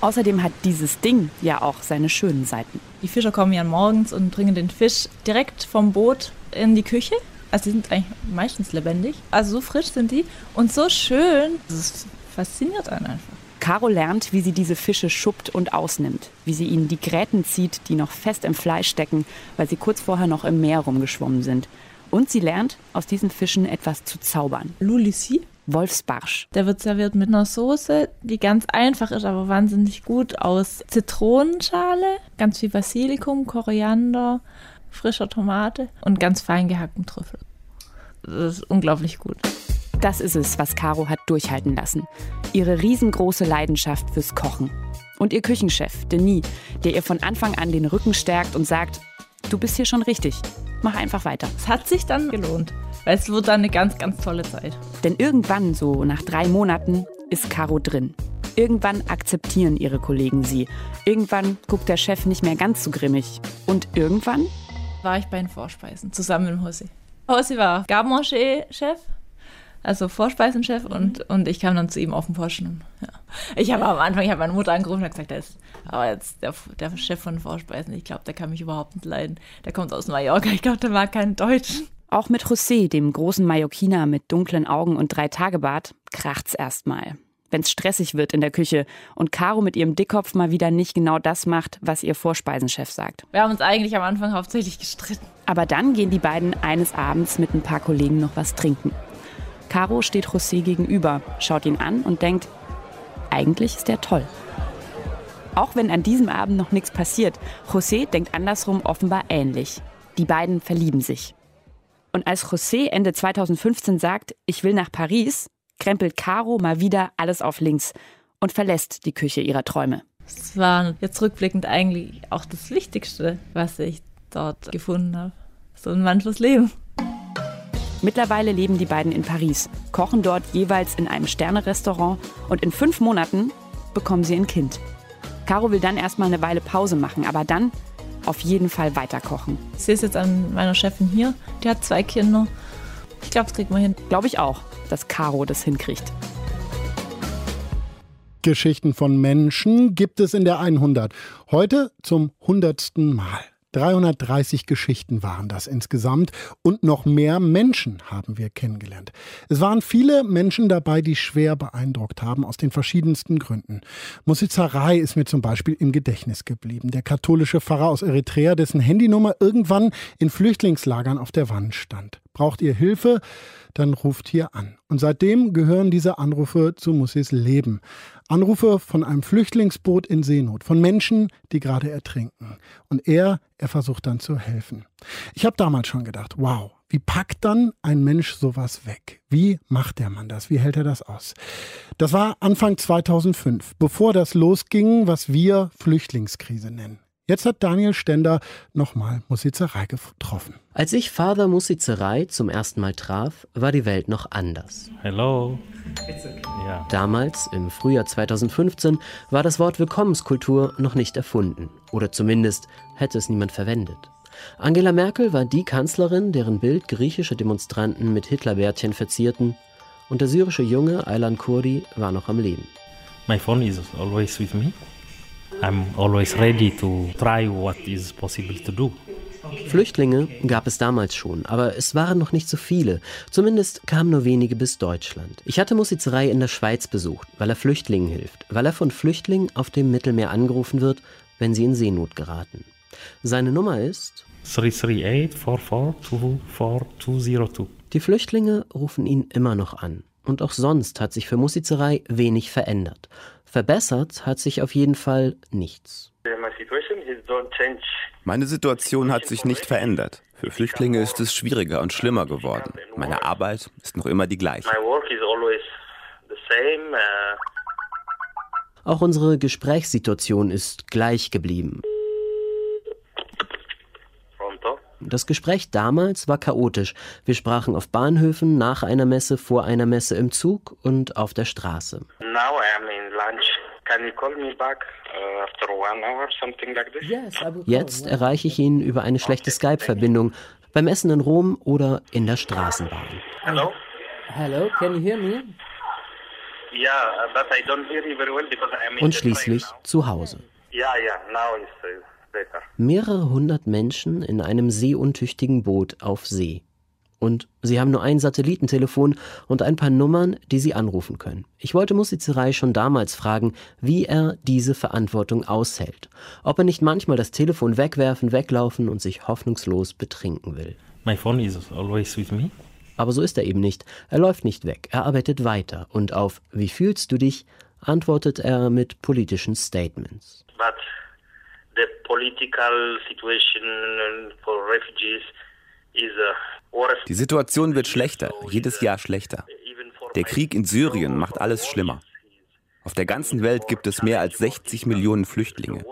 Außerdem hat dieses Ding ja auch seine schönen Seiten. Die Fischer kommen ja morgens und bringen den Fisch direkt vom Boot in die Küche. Also die sind eigentlich meistens lebendig. Also so frisch sind die und so schön. Das fasziniert einen einfach. Caro lernt, wie sie diese Fische schuppt und ausnimmt, wie sie ihnen die Gräten zieht, die noch fest im Fleisch stecken, weil sie kurz vorher noch im Meer rumgeschwommen sind. Und sie lernt, aus diesen Fischen etwas zu zaubern. Lulissi? Wolfsbarsch. Der wird serviert mit einer Soße, die ganz einfach ist, aber wahnsinnig gut aus Zitronenschale, ganz viel Basilikum, Koriander, frischer Tomate und ganz fein gehackten Trüffel. Das ist unglaublich gut. Das ist es, was Caro hat durchhalten lassen. Ihre riesengroße Leidenschaft fürs Kochen. Und ihr Küchenchef, Denis, der ihr von Anfang an den Rücken stärkt und sagt, du bist hier schon richtig. Mach einfach weiter. Es hat sich dann gelohnt, weil es wird dann eine ganz, ganz tolle Zeit. Denn irgendwann, so nach drei Monaten, ist Caro drin. Irgendwann akzeptieren ihre Kollegen sie. Irgendwann guckt der Chef nicht mehr ganz so grimmig. Und irgendwann war ich bei den Vorspeisen zusammen mit Hossi. Hossi war Garmanger-Chef also Vorspeisenchef und, und ich kam dann zu ihm auf den Posten. Ja. Ich habe am Anfang, ich habe meine Mutter angerufen und gesagt, der ist aber jetzt der, der Chef von Vorspeisen, ich glaube, der kann mich überhaupt nicht leiden. Der kommt aus Mallorca, ich glaube, der mag keinen Deutschen. Auch mit José, dem großen Mallorquiner mit dunklen Augen und drei Tagebart, kracht's erstmal. Wenn's stressig wird in der Küche und Caro mit ihrem Dickkopf mal wieder nicht genau das macht, was ihr Vorspeisenchef sagt. Wir haben uns eigentlich am Anfang hauptsächlich gestritten. Aber dann gehen die beiden eines Abends mit ein paar Kollegen noch was trinken. Caro steht José gegenüber, schaut ihn an und denkt, eigentlich ist er toll. Auch wenn an diesem Abend noch nichts passiert, José denkt andersrum offenbar ähnlich. Die beiden verlieben sich. Und als José Ende 2015 sagt, ich will nach Paris, krempelt Caro mal wieder alles auf links und verlässt die Küche ihrer Träume. Es war jetzt rückblickend eigentlich auch das Wichtigste, was ich dort gefunden habe. So ein Mann fürs Leben. Mittlerweile leben die beiden in Paris, kochen dort jeweils in einem Sternerestaurant und in fünf Monaten bekommen sie ein Kind. Caro will dann erstmal eine Weile Pause machen, aber dann auf jeden Fall weiter kochen. Ich sehe es jetzt an meiner Chefin hier, die hat zwei Kinder. Ich glaube, das kriegt man hin. Glaube ich auch, dass Caro das hinkriegt. Geschichten von Menschen gibt es in der 100. Heute zum hundertsten Mal. 330 Geschichten waren das insgesamt und noch mehr Menschen haben wir kennengelernt. Es waren viele Menschen dabei, die schwer beeindruckt haben, aus den verschiedensten Gründen. Musizerei ist mir zum Beispiel im Gedächtnis geblieben. Der katholische Pfarrer aus Eritrea, dessen Handynummer irgendwann in Flüchtlingslagern auf der Wand stand. Braucht ihr Hilfe? Dann ruft hier an. Und seitdem gehören diese Anrufe zu Mussis Leben. Anrufe von einem Flüchtlingsboot in Seenot, von Menschen, die gerade ertrinken. Und er, er versucht dann zu helfen. Ich habe damals schon gedacht, wow, wie packt dann ein Mensch sowas weg? Wie macht der Mann das? Wie hält er das aus? Das war Anfang 2005, bevor das losging, was wir Flüchtlingskrise nennen. Jetzt hat Daniel Stender nochmal Musizerei getroffen. Als ich Father Musizerei zum ersten Mal traf, war die Welt noch anders. Hello. Ja. Damals, im Frühjahr 2015, war das Wort Willkommenskultur noch nicht erfunden. Oder zumindest hätte es niemand verwendet. Angela Merkel war die Kanzlerin, deren Bild griechische Demonstranten mit Hitlerbärtchen verzierten. Und der syrische Junge Aylan Kurdi war noch am Leben. My phone is always with me. I'm always ready to try what is possible to do. Flüchtlinge gab es damals schon, aber es waren noch nicht so viele. Zumindest kamen nur wenige bis Deutschland. Ich hatte Musizerei in der Schweiz besucht, weil er Flüchtlingen hilft, weil er von Flüchtlingen auf dem Mittelmeer angerufen wird, wenn sie in Seenot geraten. Seine Nummer ist 338 Die Flüchtlinge rufen ihn immer noch an. Und auch sonst hat sich für Musizerei wenig verändert. Verbessert hat sich auf jeden Fall nichts. Meine Situation hat sich nicht verändert. Für Flüchtlinge ist es schwieriger und schlimmer geworden. Meine Arbeit ist noch immer die gleiche. Auch unsere Gesprächssituation ist gleich geblieben. Das Gespräch damals war chaotisch. Wir sprachen auf Bahnhöfen, nach einer Messe, vor einer Messe im Zug und auf der Straße. Jetzt erreiche ich ihn über eine schlechte Skype-Verbindung, beim Essen in Rom oder in der Straßenbahn. Hello? Hello, can you hear me? Yeah, but I don't hear you very well because I'm in Und schließlich zu Hause. Yeah, yeah, now it's uh. Mehrere hundert Menschen in einem seeuntüchtigen Boot auf See. Und sie haben nur ein Satellitentelefon und ein paar Nummern, die sie anrufen können. Ich wollte Musizerei schon damals fragen, wie er diese Verantwortung aushält. Ob er nicht manchmal das Telefon wegwerfen, weglaufen und sich hoffnungslos betrinken will. My phone is always with me. Aber so ist er eben nicht. Er läuft nicht weg, er arbeitet weiter. Und auf Wie fühlst du dich? antwortet er mit politischen Statements. But the political situation for refugees is uh, worse. Die Situation wird schlechter, jedes Jahr schlechter. Der Krieg in Syrien macht alles schlimmer. Auf der ganzen Welt gibt es mehr als 60 Millionen Flüchtlinge.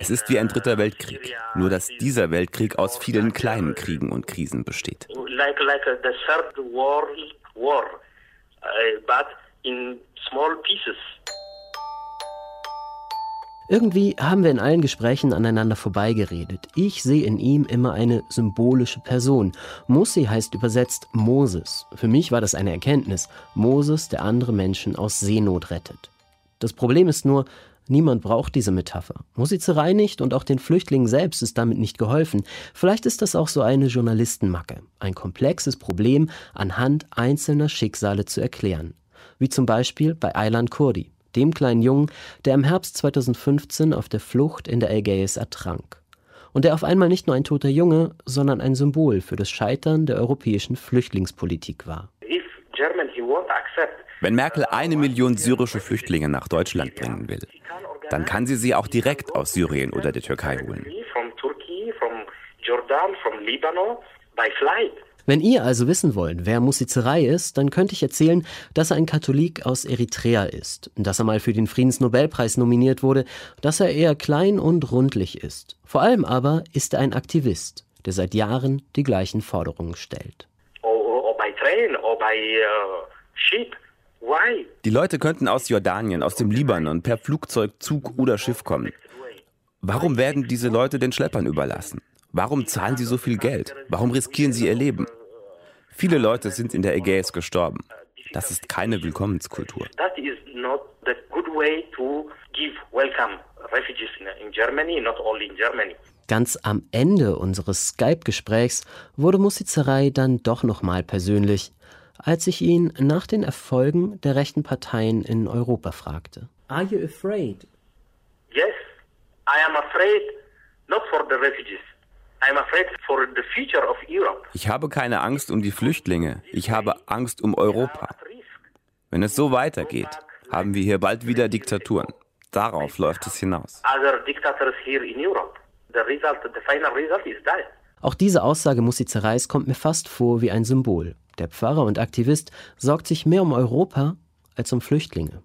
Es ist wie ein dritter Weltkrieg, nur dass dieser Weltkrieg aus vielen kleinen Kriegen und Krisen besteht. Like like uh, the third war, uh, but in small pieces. Irgendwie haben wir in allen Gesprächen aneinander vorbeigeredet. Ich sehe in ihm immer eine symbolische Person. Mossi heißt übersetzt Moses. Für mich war das eine Erkenntnis. Moses, der andere Menschen aus Seenot rettet. Das Problem ist nur, niemand braucht diese Metapher. Musizerei nicht und auch den Flüchtlingen selbst ist damit nicht geholfen. Vielleicht ist das auch so eine Journalistenmacke. Ein komplexes Problem anhand einzelner Schicksale zu erklären. Wie zum Beispiel bei Aylan Kurdi dem kleinen Jungen, der im Herbst 2015 auf der Flucht in der Ägäis ertrank. Und der auf einmal nicht nur ein toter Junge, sondern ein Symbol für das Scheitern der europäischen Flüchtlingspolitik war. Wenn Merkel eine Million syrische Flüchtlinge nach Deutschland bringen will, dann kann sie sie auch direkt aus Syrien oder der Türkei holen. Wenn ihr also wissen wollt, wer Musizerei ist, dann könnte ich erzählen, dass er ein Katholik aus Eritrea ist, dass er mal für den Friedensnobelpreis nominiert wurde, dass er eher klein und rundlich ist. Vor allem aber ist er ein Aktivist, der seit Jahren die gleichen Forderungen stellt. By uh, ship. Why? Die Leute könnten aus Jordanien, aus dem Libanon per Flugzeug, Zug oder Schiff kommen. Warum werden diese Leute den Schleppern überlassen? Warum zahlen sie so viel Geld? Warum riskieren sie ihr Leben? Viele Leute sind in der Ägäis gestorben. Das ist keine Willkommenskultur. That is not the good way to give welcome refugees in, in Germany, not only in Germany. Ganz am Ende unseres Skype-Gesprächs wurde Musizerei dann doch nochmal persönlich, als ich ihn nach den Erfolgen der rechten Parteien in Europa fragte. Are you afraid? Yes, I am afraid not for the refugees, Ich habe keine Angst um die Flüchtlinge, ich habe Angst um Europa. Wenn es so weitergeht, haben wir hier bald wieder Diktaturen. Darauf läuft es hinaus. Other dictators here in Europe. The result, the final result is that. Auch diese Aussage Mussi Zereis kommt mir fast vor wie ein Symbol. Der Pfarrer und Aktivist sorgt sich mehr um Europa als um Flüchtlinge.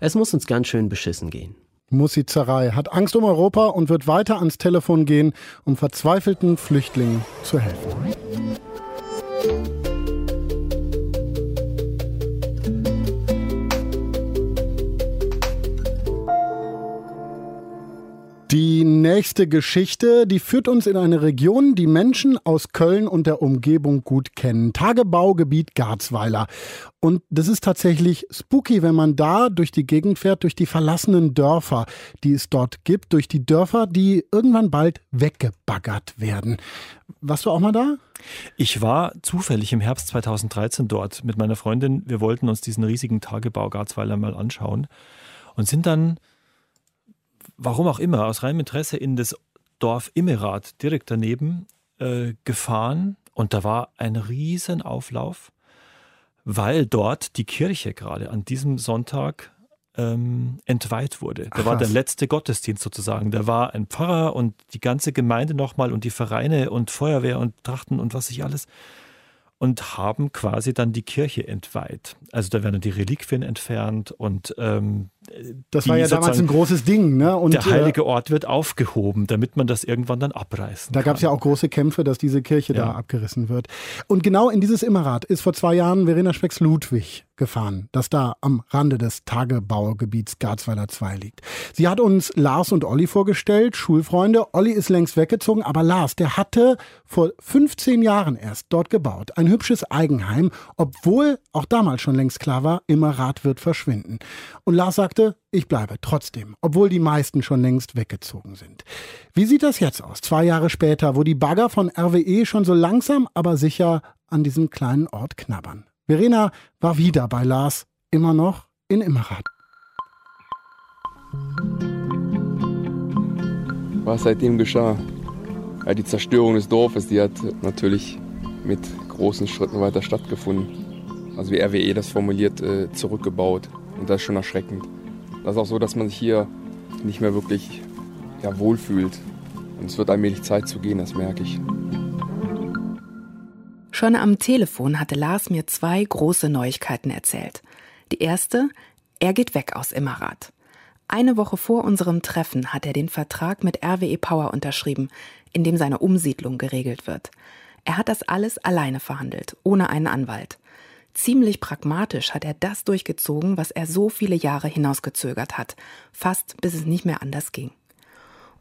Es muss uns ganz schön beschissen gehen. Mussi Zerei hat Angst um Europa und wird weiter ans Telefon gehen, um verzweifelten Flüchtlingen zu helfen. Die nächste Geschichte, die führt uns in eine Region, die Menschen aus Köln und der Umgebung gut kennen. Tagebaugebiet Garzweiler. Und das ist tatsächlich spooky, wenn man da durch die Gegend fährt, durch die verlassenen Dörfer, die es dort gibt, durch die Dörfer, die irgendwann bald weggebaggert werden. Warst du auch mal da? Ich war zufällig im Herbst 2013 dort mit meiner Freundin. Wir wollten uns diesen riesigen Tagebau Garzweiler mal anschauen und sind dann warum auch immer, aus reinem Interesse in das Dorf Immerath direkt daneben äh, gefahren und da war ein riesen Auflauf, weil dort die Kirche gerade an diesem Sonntag ähm, entweiht wurde. Da Ach, war der letzte Gottesdienst sozusagen. Da war ein Pfarrer und die ganze Gemeinde nochmal und die Vereine und Feuerwehr und Trachten und was ich alles und haben quasi dann die Kirche entweiht. Also da werden dann die Reliquien entfernt und ähm, Das die war ja damals ein großes Ding. Ne? Und, der heilige äh, Ort wird aufgehoben, damit man das irgendwann dann abreißen Da gab es ja auch große Kämpfe, dass diese Kirche da Ja. abgerissen wird. Und genau in dieses Immerath ist vor zwei Jahren Verena Specks-Ludwig gefahren, das da am Rande des Tagebaugebiets Garzweiler 2 liegt. Sie hat uns Lars und Olli vorgestellt, Schulfreunde. Olli ist längst weggezogen, aber Lars, der hatte vor 15 Jahren erst dort gebaut. Ein hübsches Eigenheim, obwohl auch damals schon längst klar war, Immerath wird verschwinden. Und Lars sagte, ich bleibe trotzdem, obwohl die meisten schon längst weggezogen sind. Wie sieht das jetzt aus, zwei Jahre später, wo die Bagger von RWE schon so langsam, aber sicher an diesem kleinen Ort knabbern? Verena war wieder bei Lars, immer noch in Immerath. Was seitdem geschah? Ja, die Zerstörung des Dorfes, die hat natürlich mit großen Schritten weiter stattgefunden. Also wie RWE das formuliert, äh, zurückgebaut. Und das ist schon erschreckend. Das ist auch so, dass man sich hier nicht mehr wirklich ja, wohlfühlt. Und es wird allmählich Zeit zu gehen, das merke ich. Schon am Telefon hatte Lars mir zwei große Neuigkeiten erzählt. Die erste, er geht weg aus Immerath. Eine Woche vor unserem Treffen hat er den Vertrag mit RWE Power unterschrieben, in dem seine Umsiedlung geregelt wird. Er hat das alles alleine verhandelt, ohne einen Anwalt. Ziemlich pragmatisch hat er das durchgezogen, was er so viele Jahre hinausgezögert hat, fast bis es nicht mehr anders ging.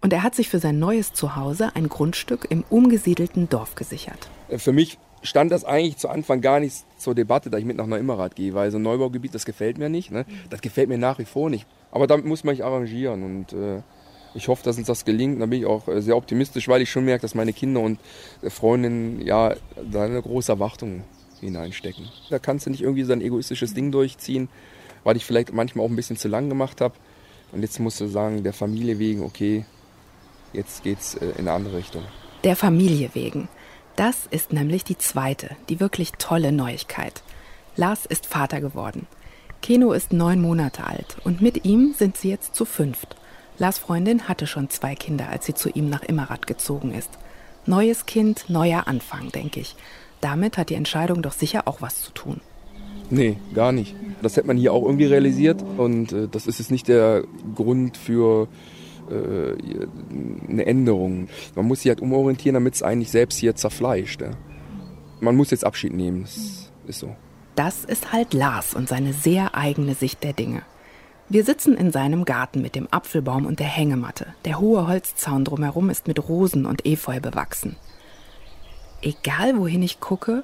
Und er hat sich für sein neues Zuhause ein Grundstück im umgesiedelten Dorf gesichert. Für mich stand das eigentlich zu Anfang gar nicht zur Debatte, dass ich mit nach Neuimmerath gehe, weil so ein Neubaugebiet, das gefällt mir nicht. Ne? Das gefällt mir nach wie vor nicht. Aber damit muss man sich arrangieren und äh, ich hoffe, dass uns das gelingt. Da bin ich auch äh, sehr optimistisch, weil ich schon merke, dass meine Kinder und äh, Freundinnen ja da eine große Erwartung hineinstecken. Da kannst du nicht irgendwie so ein egoistisches Ding durchziehen, weil ich vielleicht manchmal auch ein bisschen zu lang gemacht habe. Und jetzt musst du sagen, der Familie wegen, okay, jetzt geht's äh, in eine andere Richtung. Der Familie wegen. Das ist nämlich die zweite, die wirklich tolle Neuigkeit. Lars ist Vater geworden. Keno ist neun Monate alt und mit ihm sind sie jetzt zu fünft. Lars Freundin hatte schon zwei Kinder, als sie zu ihm nach Immerath gezogen ist. Neues Kind, neuer Anfang, denke ich. Damit hat die Entscheidung doch sicher auch was zu tun. Nee, gar nicht. Das hätte man hier auch irgendwie realisiert und äh, das ist jetzt nicht der Grund für äh, eine Änderung. Man muss sich halt umorientieren, damit es eigentlich selbst hier zerfleischt. Ja. Man muss jetzt Abschied nehmen, das ist so. Das ist halt Lars und seine sehr eigene Sicht der Dinge. Wir sitzen in seinem Garten mit dem Apfelbaum und der Hängematte. Der hohe Holzzaun drumherum ist mit Rosen und Efeu bewachsen. Egal wohin ich gucke,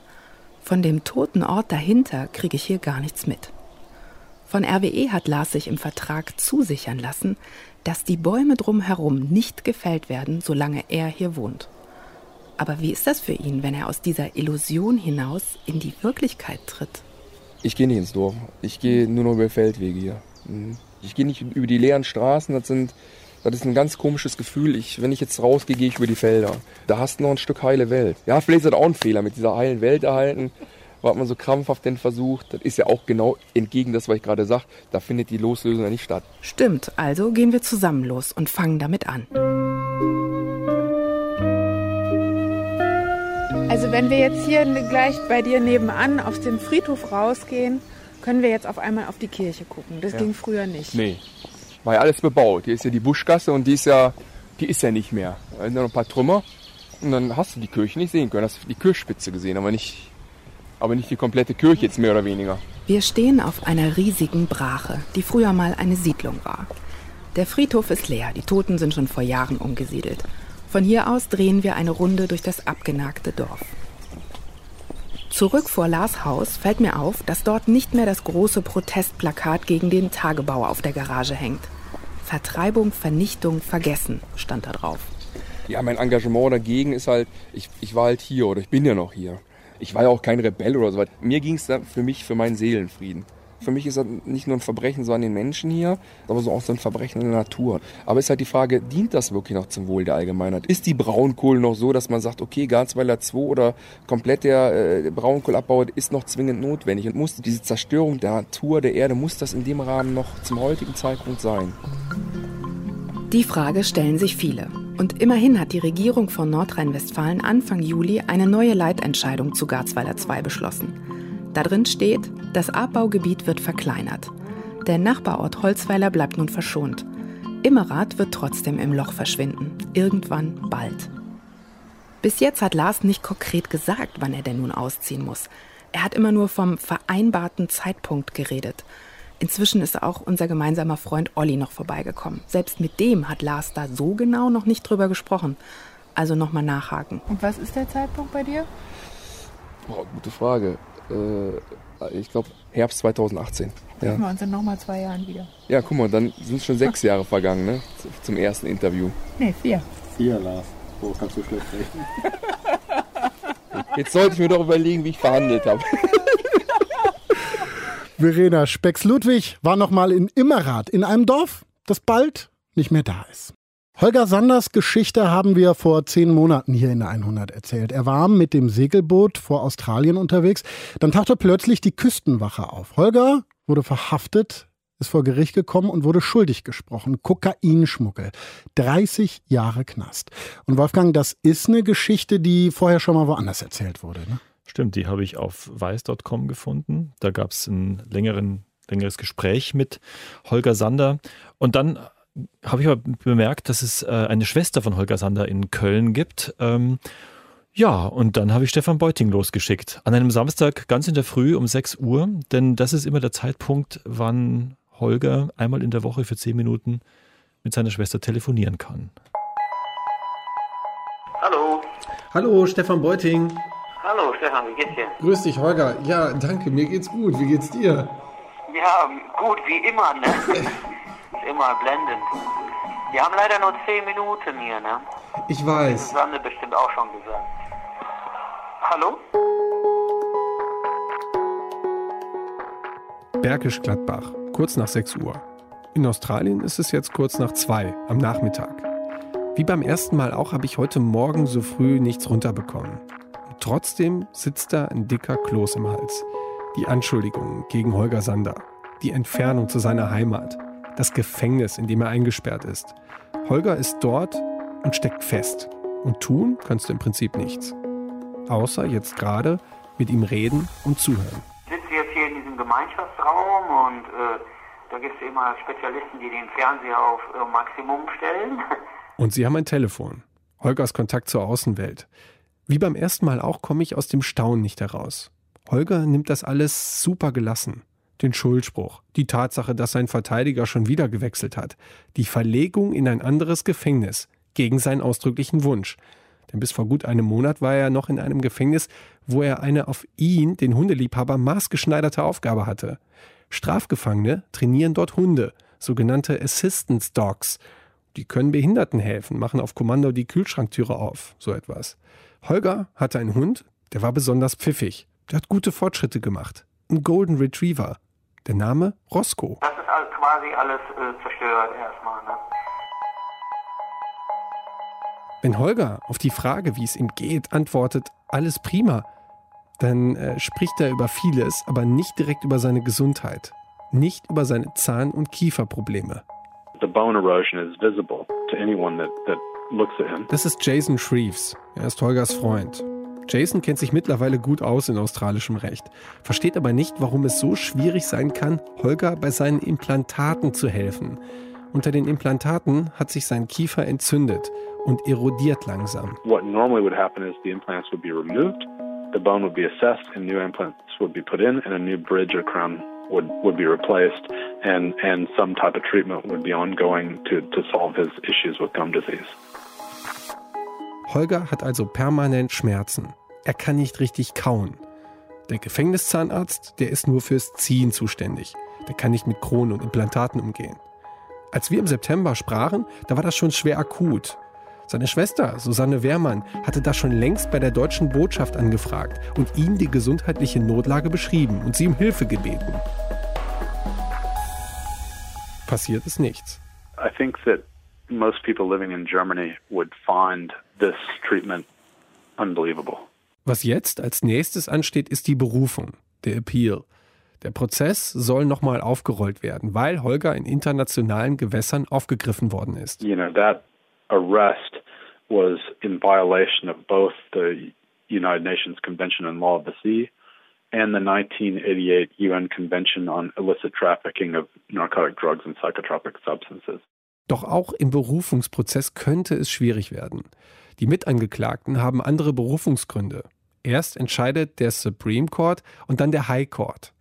von dem toten Ort dahinter kriege ich hier gar nichts mit. Von RWE hat Lars sich im Vertrag zusichern lassen, dass die Bäume drumherum nicht gefällt werden, solange er hier wohnt. Aber wie ist das für ihn, wenn er aus dieser Illusion hinaus in die Wirklichkeit tritt? Ich gehe nicht ins Dorf. Ich gehe nur noch über Feldwege hier. Mhm. Ich gehe nicht über die leeren Straßen. Das sind Das ist ein ganz komisches Gefühl. Ich, wenn ich jetzt rausgehe, gehe ich über die Felder. Da hast du noch ein Stück heile Welt. Ja, vielleicht ist das auch ein Fehler mit dieser heilen Welt erhalten. Was man so krampfhaft denn versucht, das ist ja auch genau entgegen das, was ich gerade sage. Da findet die Loslösung ja nicht statt. Stimmt, also gehen wir zusammen los und fangen damit an. Also wenn wir jetzt hier gleich bei dir nebenan auf den Friedhof rausgehen, können wir jetzt auf einmal auf die Kirche gucken. Das Ja. ging früher nicht. Nee. War ja alles bebaut. Hier ist ja die Buschgasse und die ist ja, die ist ja nicht mehr. Da sind noch ein paar Trümmer. Und dann hast du die Kirche nicht sehen können. Hast die Kirchspitze gesehen, aber nicht, aber nicht die komplette Kirche jetzt mehr oder weniger. Wir stehen auf einer riesigen Brache, die früher mal eine Siedlung war. Der Friedhof ist leer, die Toten sind schon vor Jahren umgesiedelt. Von hier aus drehen wir eine Runde durch das abgenagte Dorf. Zurück vor Lars Haus fällt mir auf, dass dort nicht mehr das große Protestplakat gegen den Tagebau auf der Garage hängt. Vertreibung, Vernichtung, Vergessen stand da drauf. Ja, mein Engagement dagegen ist halt, ich, ich war halt hier oder ich bin ja noch hier. Ich war ja auch kein Rebell oder so was. Mir ging es für mich, für meinen Seelenfrieden. Für mich ist das nicht nur ein Verbrechen so an den Menschen hier, aber so auch so ein Verbrechen an der Natur. Aber ist halt die Frage, dient das wirklich noch zum Wohl der Allgemeinheit? Ist die Braunkohle noch so, dass man sagt, okay, Garzweiler 2 oder komplett der äh, Braunkohleabbau ist noch zwingend notwendig und muss diese Zerstörung der Natur, der Erde, muss das in dem Rahmen noch zum heutigen Zeitpunkt sein? Die Frage stellen sich viele. Und immerhin hat die Regierung von Nordrhein-Westfalen Anfang Juli eine neue Leitentscheidung zu Garzweiler 2 beschlossen. Darin steht, das Abbaugebiet wird verkleinert. Der Nachbarort Holzweiler bleibt nun verschont. Immerath wird trotzdem im Loch verschwinden. Irgendwann bald. Bis jetzt hat Lars nicht konkret gesagt, wann er denn nun ausziehen muss. Er hat immer nur vom vereinbarten Zeitpunkt geredet. Inzwischen ist auch unser gemeinsamer Freund Olli noch vorbeigekommen. Selbst mit dem hat Lars da so genau noch nicht drüber gesprochen. Also nochmal nachhaken. Und was ist der Zeitpunkt bei dir? Boah, gute Frage. Äh, ich glaube Herbst 2018. Ja. Wir uns in nochmal zwei Jahren wieder. ja, guck mal, dann sind schon sechs Jahre vergangen, ne? Zum ersten Interview. Nee, vier. Vier, Lars. Wo kannst du schlecht rechnen? <laughs> Jetzt sollte ich mir doch überlegen, wie ich verhandelt habe. <laughs> Verena Specks-Ludwig war noch mal in Immerath, in einem Dorf, das bald nicht mehr da ist. Holger Sanders Geschichte haben wir vor zehn Monaten hier in der 100 erzählt. Er war mit dem Segelboot vor Australien unterwegs. Dann tauchte plötzlich die Küstenwache auf. Holger wurde verhaftet, ist vor Gericht gekommen und wurde schuldig gesprochen. Kokainschmuggel. 30 Jahre Knast. Und Wolfgang, das ist eine Geschichte, die vorher schon mal woanders erzählt wurde. Ne? Stimmt, die habe ich auf weiß.com gefunden. Da gab es ein längeres Gespräch mit Holger Sander. Und dann habe ich aber bemerkt, dass es äh, eine Schwester von Holger Sander in Köln gibt. Ähm, ja, und dann habe ich Stefan Beuting losgeschickt. An einem Samstag ganz in der Früh um 6 Uhr, denn das ist immer der Zeitpunkt, wann Holger einmal in der Woche für 10 Minuten mit seiner Schwester telefonieren kann. Hallo. Hallo, Stefan Beuting. Hallo Stefan, wie geht's dir? Grüß dich, Holger. Ja, danke, mir geht's gut. Wie geht's dir? Ja, gut, wie immer, ne? <laughs> ist immer blendend. Wir haben leider nur 10 Minuten hier, ne? Ich weiß. Susanne bestimmt auch schon gesagt. Hallo? Bergisch Gladbach, kurz nach 6 Uhr. In Australien ist es jetzt kurz nach 2 am Nachmittag. Wie beim ersten Mal auch habe ich heute Morgen so früh nichts runterbekommen. Und trotzdem sitzt da ein dicker Kloß im Hals. Die Anschuldigungen gegen Holger Sander, die Entfernung zu seiner Heimat, das Gefängnis, in dem er eingesperrt ist. Holger ist dort und steckt fest. Und tun kannst du im Prinzip nichts. Außer jetzt gerade mit ihm reden und zuhören. Sitze jetzt hier in diesem Gemeinschaftsraum und äh, da gibt es immer Spezialisten, die den Fernseher auf äh, Maximum stellen. <laughs> Und sie haben ein Telefon. Holgers Kontakt zur Außenwelt. Wie beim ersten Mal auch komme ich aus dem Staunen nicht heraus. Holger nimmt das alles super gelassen. Den Schuldspruch, die Tatsache, dass sein Verteidiger schon wieder gewechselt hat, die Verlegung in ein anderes Gefängnis, gegen seinen ausdrücklichen Wunsch. Denn bis vor gut einem Monat war er noch in einem Gefängnis, wo er eine auf ihn, den Hundeliebhaber, maßgeschneiderte Aufgabe hatte. Strafgefangene trainieren dort Hunde, sogenannte Assistance Dogs. Die können Behinderten helfen, machen auf Kommando die Kühlschranktüre auf, so etwas. Holger hatte einen Hund, der war besonders pfiffig. Der hat gute Fortschritte gemacht. Ein Golden Retriever. Der Name Roscoe. Das ist all- quasi alles äh, zerstört erstmal, ne? Wenn Holger auf die Frage, wie es ihm geht, antwortet, alles prima, dann äh, spricht er über vieles, aber nicht direkt über seine Gesundheit, nicht über seine Zahn- und Kieferprobleme. Das ist Jason Shreves. Er ist Holgers Freund. Jason kennt sich mittlerweile gut aus in australischem Recht, versteht aber nicht, warum es so schwierig sein kann, Holger bei seinen Implantaten zu helfen. Unter den Implantaten hat sich sein Kiefer entzündet und erodiert langsam. What normally would happen is the implants would be removed, the bone would be assessed and new implants would be put in and a new bridge or crown would, would be replaced and, and some type of treatment would be ongoing to, to solve his issues with gum disease. Holger hat also permanent Schmerzen. Er kann nicht richtig kauen. Der Gefängniszahnarzt, der ist nur fürs Ziehen zuständig. Der kann nicht mit Kronen und Implantaten umgehen. Als wir im September sprachen, da war das schon schwer akut. Seine Schwester, Susanne Wehrmann, hatte das schon längst bei der deutschen Botschaft angefragt und ihm die gesundheitliche Notlage beschrieben und sie um Hilfe gebeten. Passiert ist nichts. I think that most people living in Germany would find this treatment unbelievable. Was jetzt als nächstes ansteht, ist die Berufung, der Appeal. Der Prozess soll nochmal aufgerollt werden, weil Holger in internationalen Gewässern aufgegriffen worden ist. You know, that arrest was in violation of both the United Nations Convention on Law of the Sea and the 1988 UN Convention on Illicit Trafficking of Narcotic Drugs and Psychotropic Substances. Doch auch im Berufungsprozess könnte es schwierig werden. Die Mitangeklagten haben andere Berufungsgründe. Erst entscheidet der Supreme Court und dann der High Court.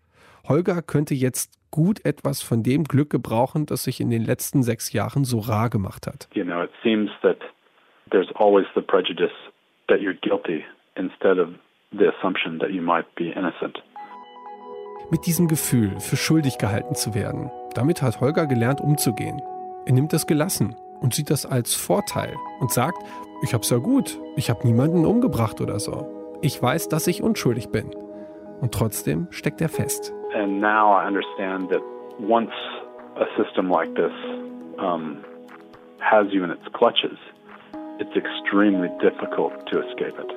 Holger könnte jetzt gut etwas von dem Glück gebrauchen, das sich in den letzten sechs Jahren so rar gemacht hat. You know, it seems that there's always the prejudice that you're guilty instead of the assumption that you might be innocent. Mit diesem Gefühl, für schuldig gehalten zu werden, damit hat Holger gelernt umzugehen. Er nimmt das gelassen und sieht das als Vorteil und sagt, ich hab's ja gut, ich habe niemanden umgebracht oder so. Ich weiß, dass ich unschuldig bin. Und trotzdem steckt er fest. And now I understand that once a system like this um, has you in its clutches, it's extremely difficult to escape it.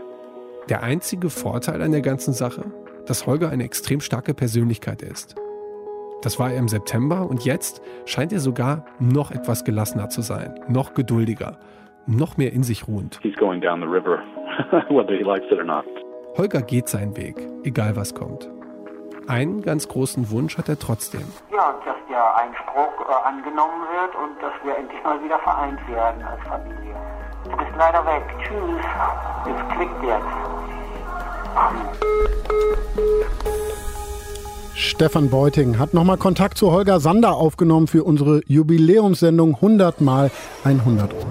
Der einzige Vorteil an der ganzen Sache, dass Holger eine extrem starke Persönlichkeit ist. Das war er im September und jetzt scheint er sogar noch etwas gelassener zu sein, noch geduldiger, noch mehr in sich ruhend. He's going down the river, <laughs> whether he likes it or not. Holger geht seinen Weg, egal was kommt. Einen ganz großen Wunsch hat er trotzdem. Ja, dass der Einspruch äh, angenommen wird und dass wir endlich mal wieder vereint werden als Familie. Du bist leider weg. Tschüss. Es klickt jetzt. Stefan Beuting hat nochmal Kontakt zu Holger Sander aufgenommen für unsere Jubiläumssendung 100 mal 100 Euro.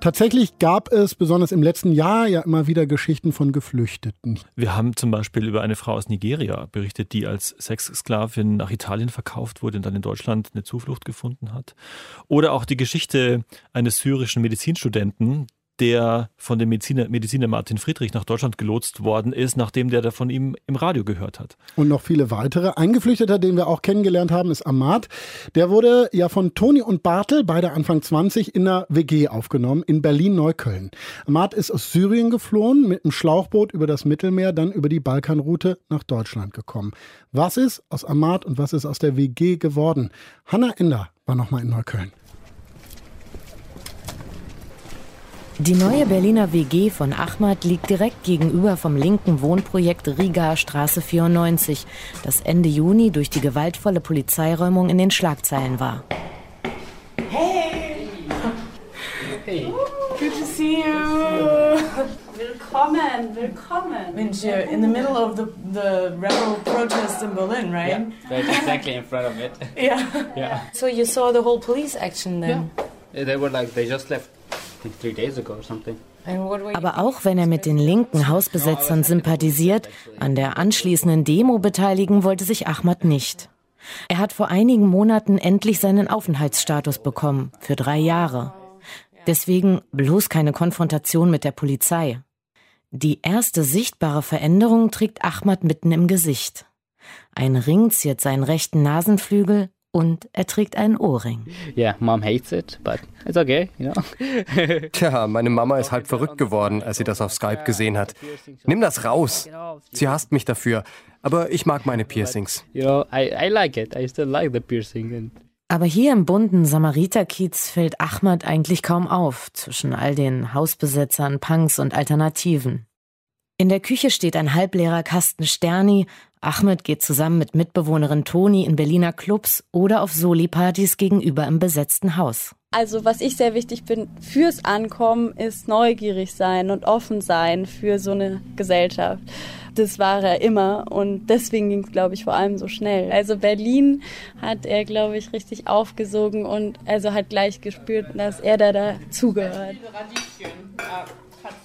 Tatsächlich gab es besonders im letzten Jahr ja immer wieder Geschichten von Geflüchteten. Wir haben zum Beispiel über eine Frau aus Nigeria berichtet, die als Sexsklavin nach Italien verkauft wurde und dann in Deutschland eine Zuflucht gefunden hat. Oder auch die Geschichte eines syrischen Medizinstudenten, der von dem Mediziner, Mediziner Martin Friedrich nach Deutschland gelotst worden ist, nachdem der da von ihm im Radio gehört hat. Und noch viele weitere. Ein Geflüchteter, den wir auch kennengelernt haben, ist Ahmad. Der wurde ja von Toni und Bartel, beide Anfang 20, in einer WG aufgenommen in Berlin-Neukölln. Ahmad ist aus Syrien geflohen, mit einem Schlauchboot über das Mittelmeer, dann über die Balkanroute nach Deutschland gekommen. Was ist aus Ahmad und was ist aus der WG geworden? Hanna Ender war nochmal in Neukölln. Die neue Berliner WG von Ahmad liegt direkt gegenüber vom linken Wohnprojekt Riga Straße 94, das Ende Juni durch die gewaltvolle Polizeiräumung in den Schlagzeilen war. Hey! Hey! Good to see you! Willkommen, willkommen! Mensch, you're in the middle of the, the rebel protest in Berlin, right? Yeah, right exactly in front of it. <laughs> Yeah. Yeah. So you saw the whole police action then? Yeah. They were like, they just left Aber auch wenn er mit den linken Hausbesetzern sympathisiert, an der anschließenden Demo beteiligen wollte sich Ahmad nicht. Er hat vor einigen Monaten endlich seinen Aufenthaltsstatus bekommen, für drei Jahre. Deswegen bloß keine Konfrontation mit der Polizei. Die erste sichtbare Veränderung trägt Ahmad mitten im Gesicht. Ein Ring ziert seinen rechten Nasenflügel und er trägt einen Ohrring. Yeah, mom hates it, but it's okay, you know. <laughs> Tja, meine Mama ist halb verrückt geworden, als sie das auf Skype gesehen hat. Nimm das raus. Sie hasst mich dafür, aber ich mag meine Piercings. You know, I, I like it. I still like the piercing. And Aber hier im bunten Samariterkiez fällt Ahmad eigentlich kaum auf, zwischen all den Hausbesetzern, Punks und Alternativen. In der Küche steht ein halbleerer Kasten Sterni, Ahmed geht zusammen mit Mitbewohnerin Toni in Berliner Clubs oder auf Soli-Partys gegenüber im besetzten Haus. Also was ich sehr wichtig bin fürs Ankommen ist neugierig sein und offen sein für so eine Gesellschaft. Das war er immer und deswegen ging es, glaube ich, vor allem so schnell. Also Berlin hat er, glaube ich, richtig aufgesogen und also hat gleich gespürt, dass er da dazugehört.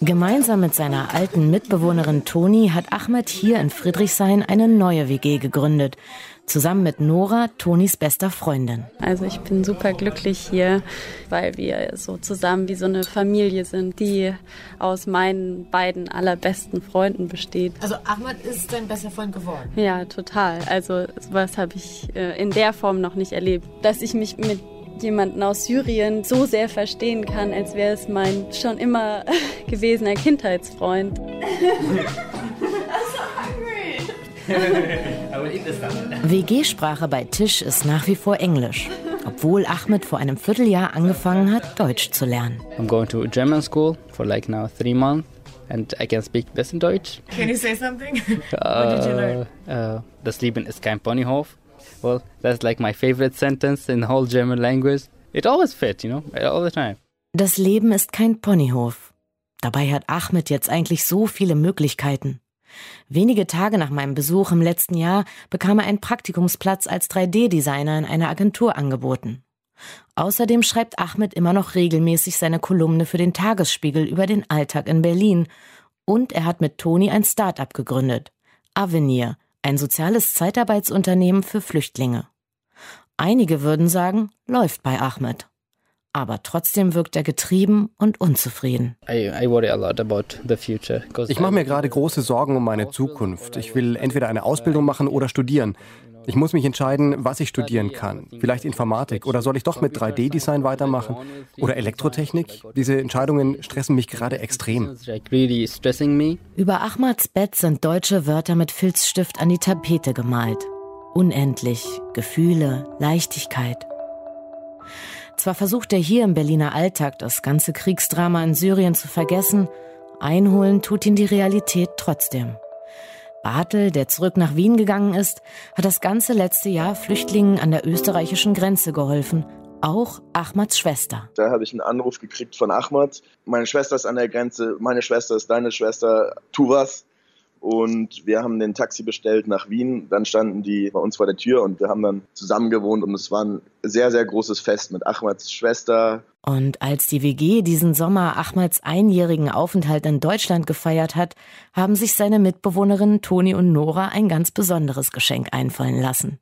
Gemeinsam mit seiner alten Mitbewohnerin Toni hat Ahmed hier in Friedrichshain eine neue WG gegründet. Zusammen mit Nora, Tonis bester Freundin. Also ich bin super glücklich hier, weil wir so zusammen wie so eine Familie sind, die aus meinen beiden allerbesten Freunden besteht. Also Ahmad ist dein bester Freund geworden. Ja, total. Also sowas habe ich äh, in der Form noch nicht erlebt. Dass ich mich mit jemanden aus Syrien so sehr verstehen kann, als wäre es mein schon immer <laughs> gewesener Kindheitsfreund. WG-Sprache bei Tisch ist nach wie vor Englisch, obwohl Ahmed vor einem Vierteljahr angefangen hat, Deutsch zu lernen. I'm going to German school for like now three months. And I can speak bisschen Deutsch. Can you say something? <laughs> What did you learn? Uh, das Leben ist kein Ponyhof. Well, that's like my favorite sentence in whole German language. It always fits, you know, all the time. Das Leben ist kein Ponyhof. Dabei hat Ahmed jetzt eigentlich so viele Möglichkeiten. Wenige Tage nach meinem Besuch im letzten Jahr bekam er einen Praktikumsplatz als 3D-Designer in einer Agentur angeboten. Außerdem schreibt Ahmed immer noch regelmäßig seine Kolumne für den Tagesspiegel über den Alltag in Berlin. Und er hat mit Toni ein Start-up gegründet. Avenir, ein soziales Zeitarbeitsunternehmen für Flüchtlinge. Einige würden sagen, läuft bei Ahmed. Aber trotzdem wirkt er getrieben und unzufrieden. Ich mache mir gerade große Sorgen um meine Zukunft. Ich will entweder eine Ausbildung machen oder studieren. Ich muss mich entscheiden, was ich studieren kann. Vielleicht Informatik oder soll ich doch mit 3D-Design weitermachen? Oder Elektrotechnik? Diese Entscheidungen stressen mich gerade extrem. Über Ahmads Bett sind deutsche Wörter mit Filzstift an die Tapete gemalt. Unendlich, Gefühle, Leichtigkeit. Zwar versucht er hier im Berliner Alltag das ganze Kriegsdrama in Syrien zu vergessen, einholen tut ihn die Realität trotzdem. Bartel, der zurück nach Wien gegangen ist, hat das ganze letzte Jahr Flüchtlingen an der österreichischen Grenze geholfen, auch Ahmads Schwester. Da habe ich einen Anruf gekriegt von Ahmad. Meine Schwester ist an der Grenze, meine Schwester ist deine Schwester, tu was. Und wir haben den Taxi bestellt nach Wien. Dann standen die bei uns vor der Tür und wir haben dann zusammen gewohnt. Und es war ein sehr, sehr großes Fest mit Ahmads Schwester. Und als die WG diesen Sommer Ahmads einjährigen Aufenthalt in Deutschland gefeiert hat, haben sich seine Mitbewohnerinnen Toni und Nora ein ganz besonderes Geschenk einfallen lassen.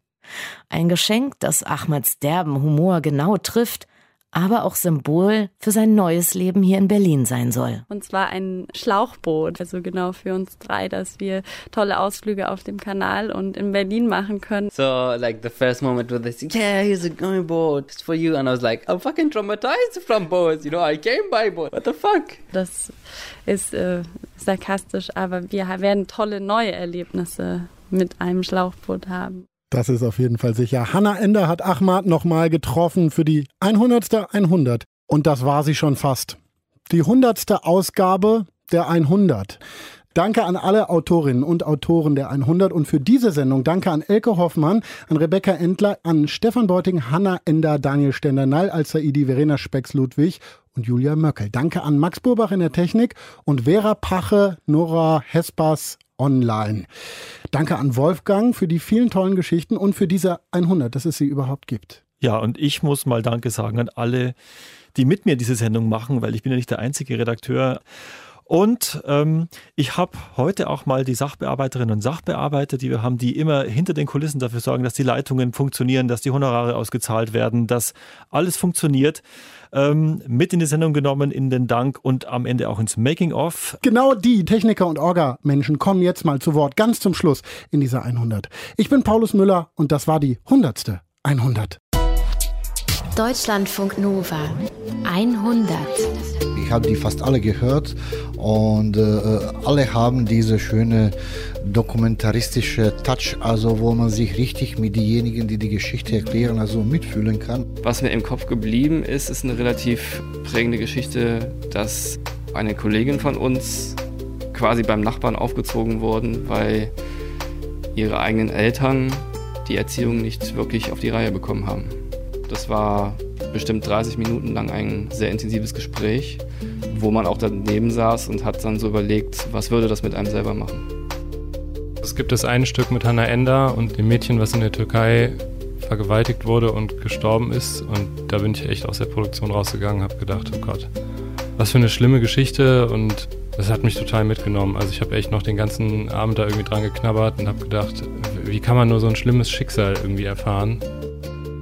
Ein Geschenk, das Ahmads derben Humor genau trifft aber auch Symbol für sein neues Leben hier in Berlin sein soll. Und zwar ein Schlauchboot, also genau für uns drei, dass wir tolle Ausflüge auf dem Kanal und in Berlin machen können. So, like the first moment where they say, yeah, here's a going boat, it's for you. And I was like, I'm fucking traumatized from boats, you know, I came by boat, what the fuck? Das ist äh, sarkastisch, aber wir werden tolle neue Erlebnisse mit einem Schlauchboot haben. Das ist auf jeden Fall sicher. Hanna Ender hat Ahmad nochmal getroffen für die 100. 100. Und das war sie schon fast. Die 100. Ausgabe der 100. Danke an alle Autorinnen und Autoren der 100 und für diese Sendung danke an Elke Hoffmann, an Rebecca Endler, an Stefan Beuting, Hanna Ender, Daniel Stender-Nall, Al-Saidi, Verena Specks-Ludwig und Julia Möckel. Danke an Max Burbach in der Technik und Vera Pache, Nora Hespers online. Danke an Wolfgang für die vielen tollen Geschichten und für diese 100, dass es sie überhaupt gibt. Ja, und ich muss mal Danke sagen an alle, die mit mir diese Sendung machen, weil ich bin ja nicht der einzige Redakteur. Und ähm, ich habe heute auch mal die Sachbearbeiterinnen und Sachbearbeiter, die wir haben, die immer hinter den Kulissen dafür sorgen, dass die Leitungen funktionieren, dass die Honorare ausgezahlt werden, dass alles funktioniert ähm, mit in die Sendung genommen, in den Dank und am Ende auch ins Making-of. Genau die Techniker und Orga-Menschen kommen jetzt mal zu Wort, ganz zum Schluss in dieser 100. Ich bin Paulus Müller und das war die 100. 100. Deutschlandfunk Nova 100. Ich habe die fast alle gehört und äh, alle haben diese schöne dokumentaristische Touch, also wo man sich richtig mit denjenigen, die die Geschichte erklären, also mitfühlen kann. Was mir im Kopf geblieben ist, ist eine relativ prägende Geschichte, dass eine Kollegin von uns quasi beim Nachbarn aufgezogen wurden, weil ihre eigenen Eltern die Erziehung nicht wirklich auf die Reihe bekommen haben. Das war bestimmt 30 Minuten lang ein sehr intensives Gespräch, wo man auch daneben saß und hat dann so überlegt, was würde das mit einem selber machen. Es gibt das eine Stück mit Hannah Ender und dem Mädchen, was in der Türkei vergewaltigt wurde und gestorben ist. Und da bin ich echt aus der Produktion rausgegangen, habe gedacht, oh Gott, was für eine schlimme Geschichte und das hat mich total mitgenommen. Also ich habe echt noch den ganzen Abend da irgendwie dran geknabbert und habe gedacht, wie kann man nur so ein schlimmes Schicksal irgendwie erfahren?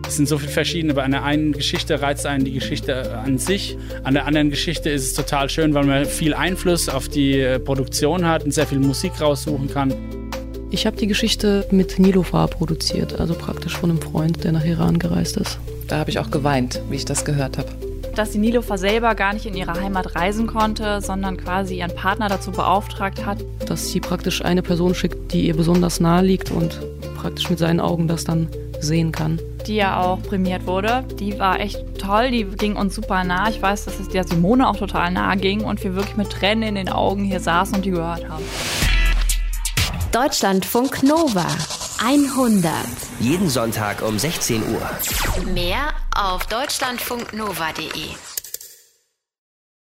Es sind so viele verschiedene. Bei einer einen Geschichte reizt einen die Geschichte an sich. An der anderen Geschichte ist es total schön, weil man viel Einfluss auf die äh, Produktion hat und sehr viel Musik raussuchen kann. Ich habe die Geschichte mit Nilofa produziert, also praktisch von einem Freund, der nach Iran gereist ist. Da habe ich auch geweint, wie ich das gehört habe. Dass die Nilofa selber gar nicht in ihre Heimat reisen konnte, sondern quasi ihren Partner dazu beauftragt hat. Dass sie praktisch eine Person schickt, die ihr besonders nahe liegt und praktisch mit seinen Augen das dann sehen kann. Die ja auch prämiert wurde. Die war echt toll, die ging uns super nah. Ich weiß, dass es der Simone auch total nahe ging und wir wirklich mit Tränen in den Augen hier saßen und die gehört haben. Deutschlandfunk Nova 100. Jeden Sonntag um 16 Uhr. Mehr auf deutschlandfunknova.de.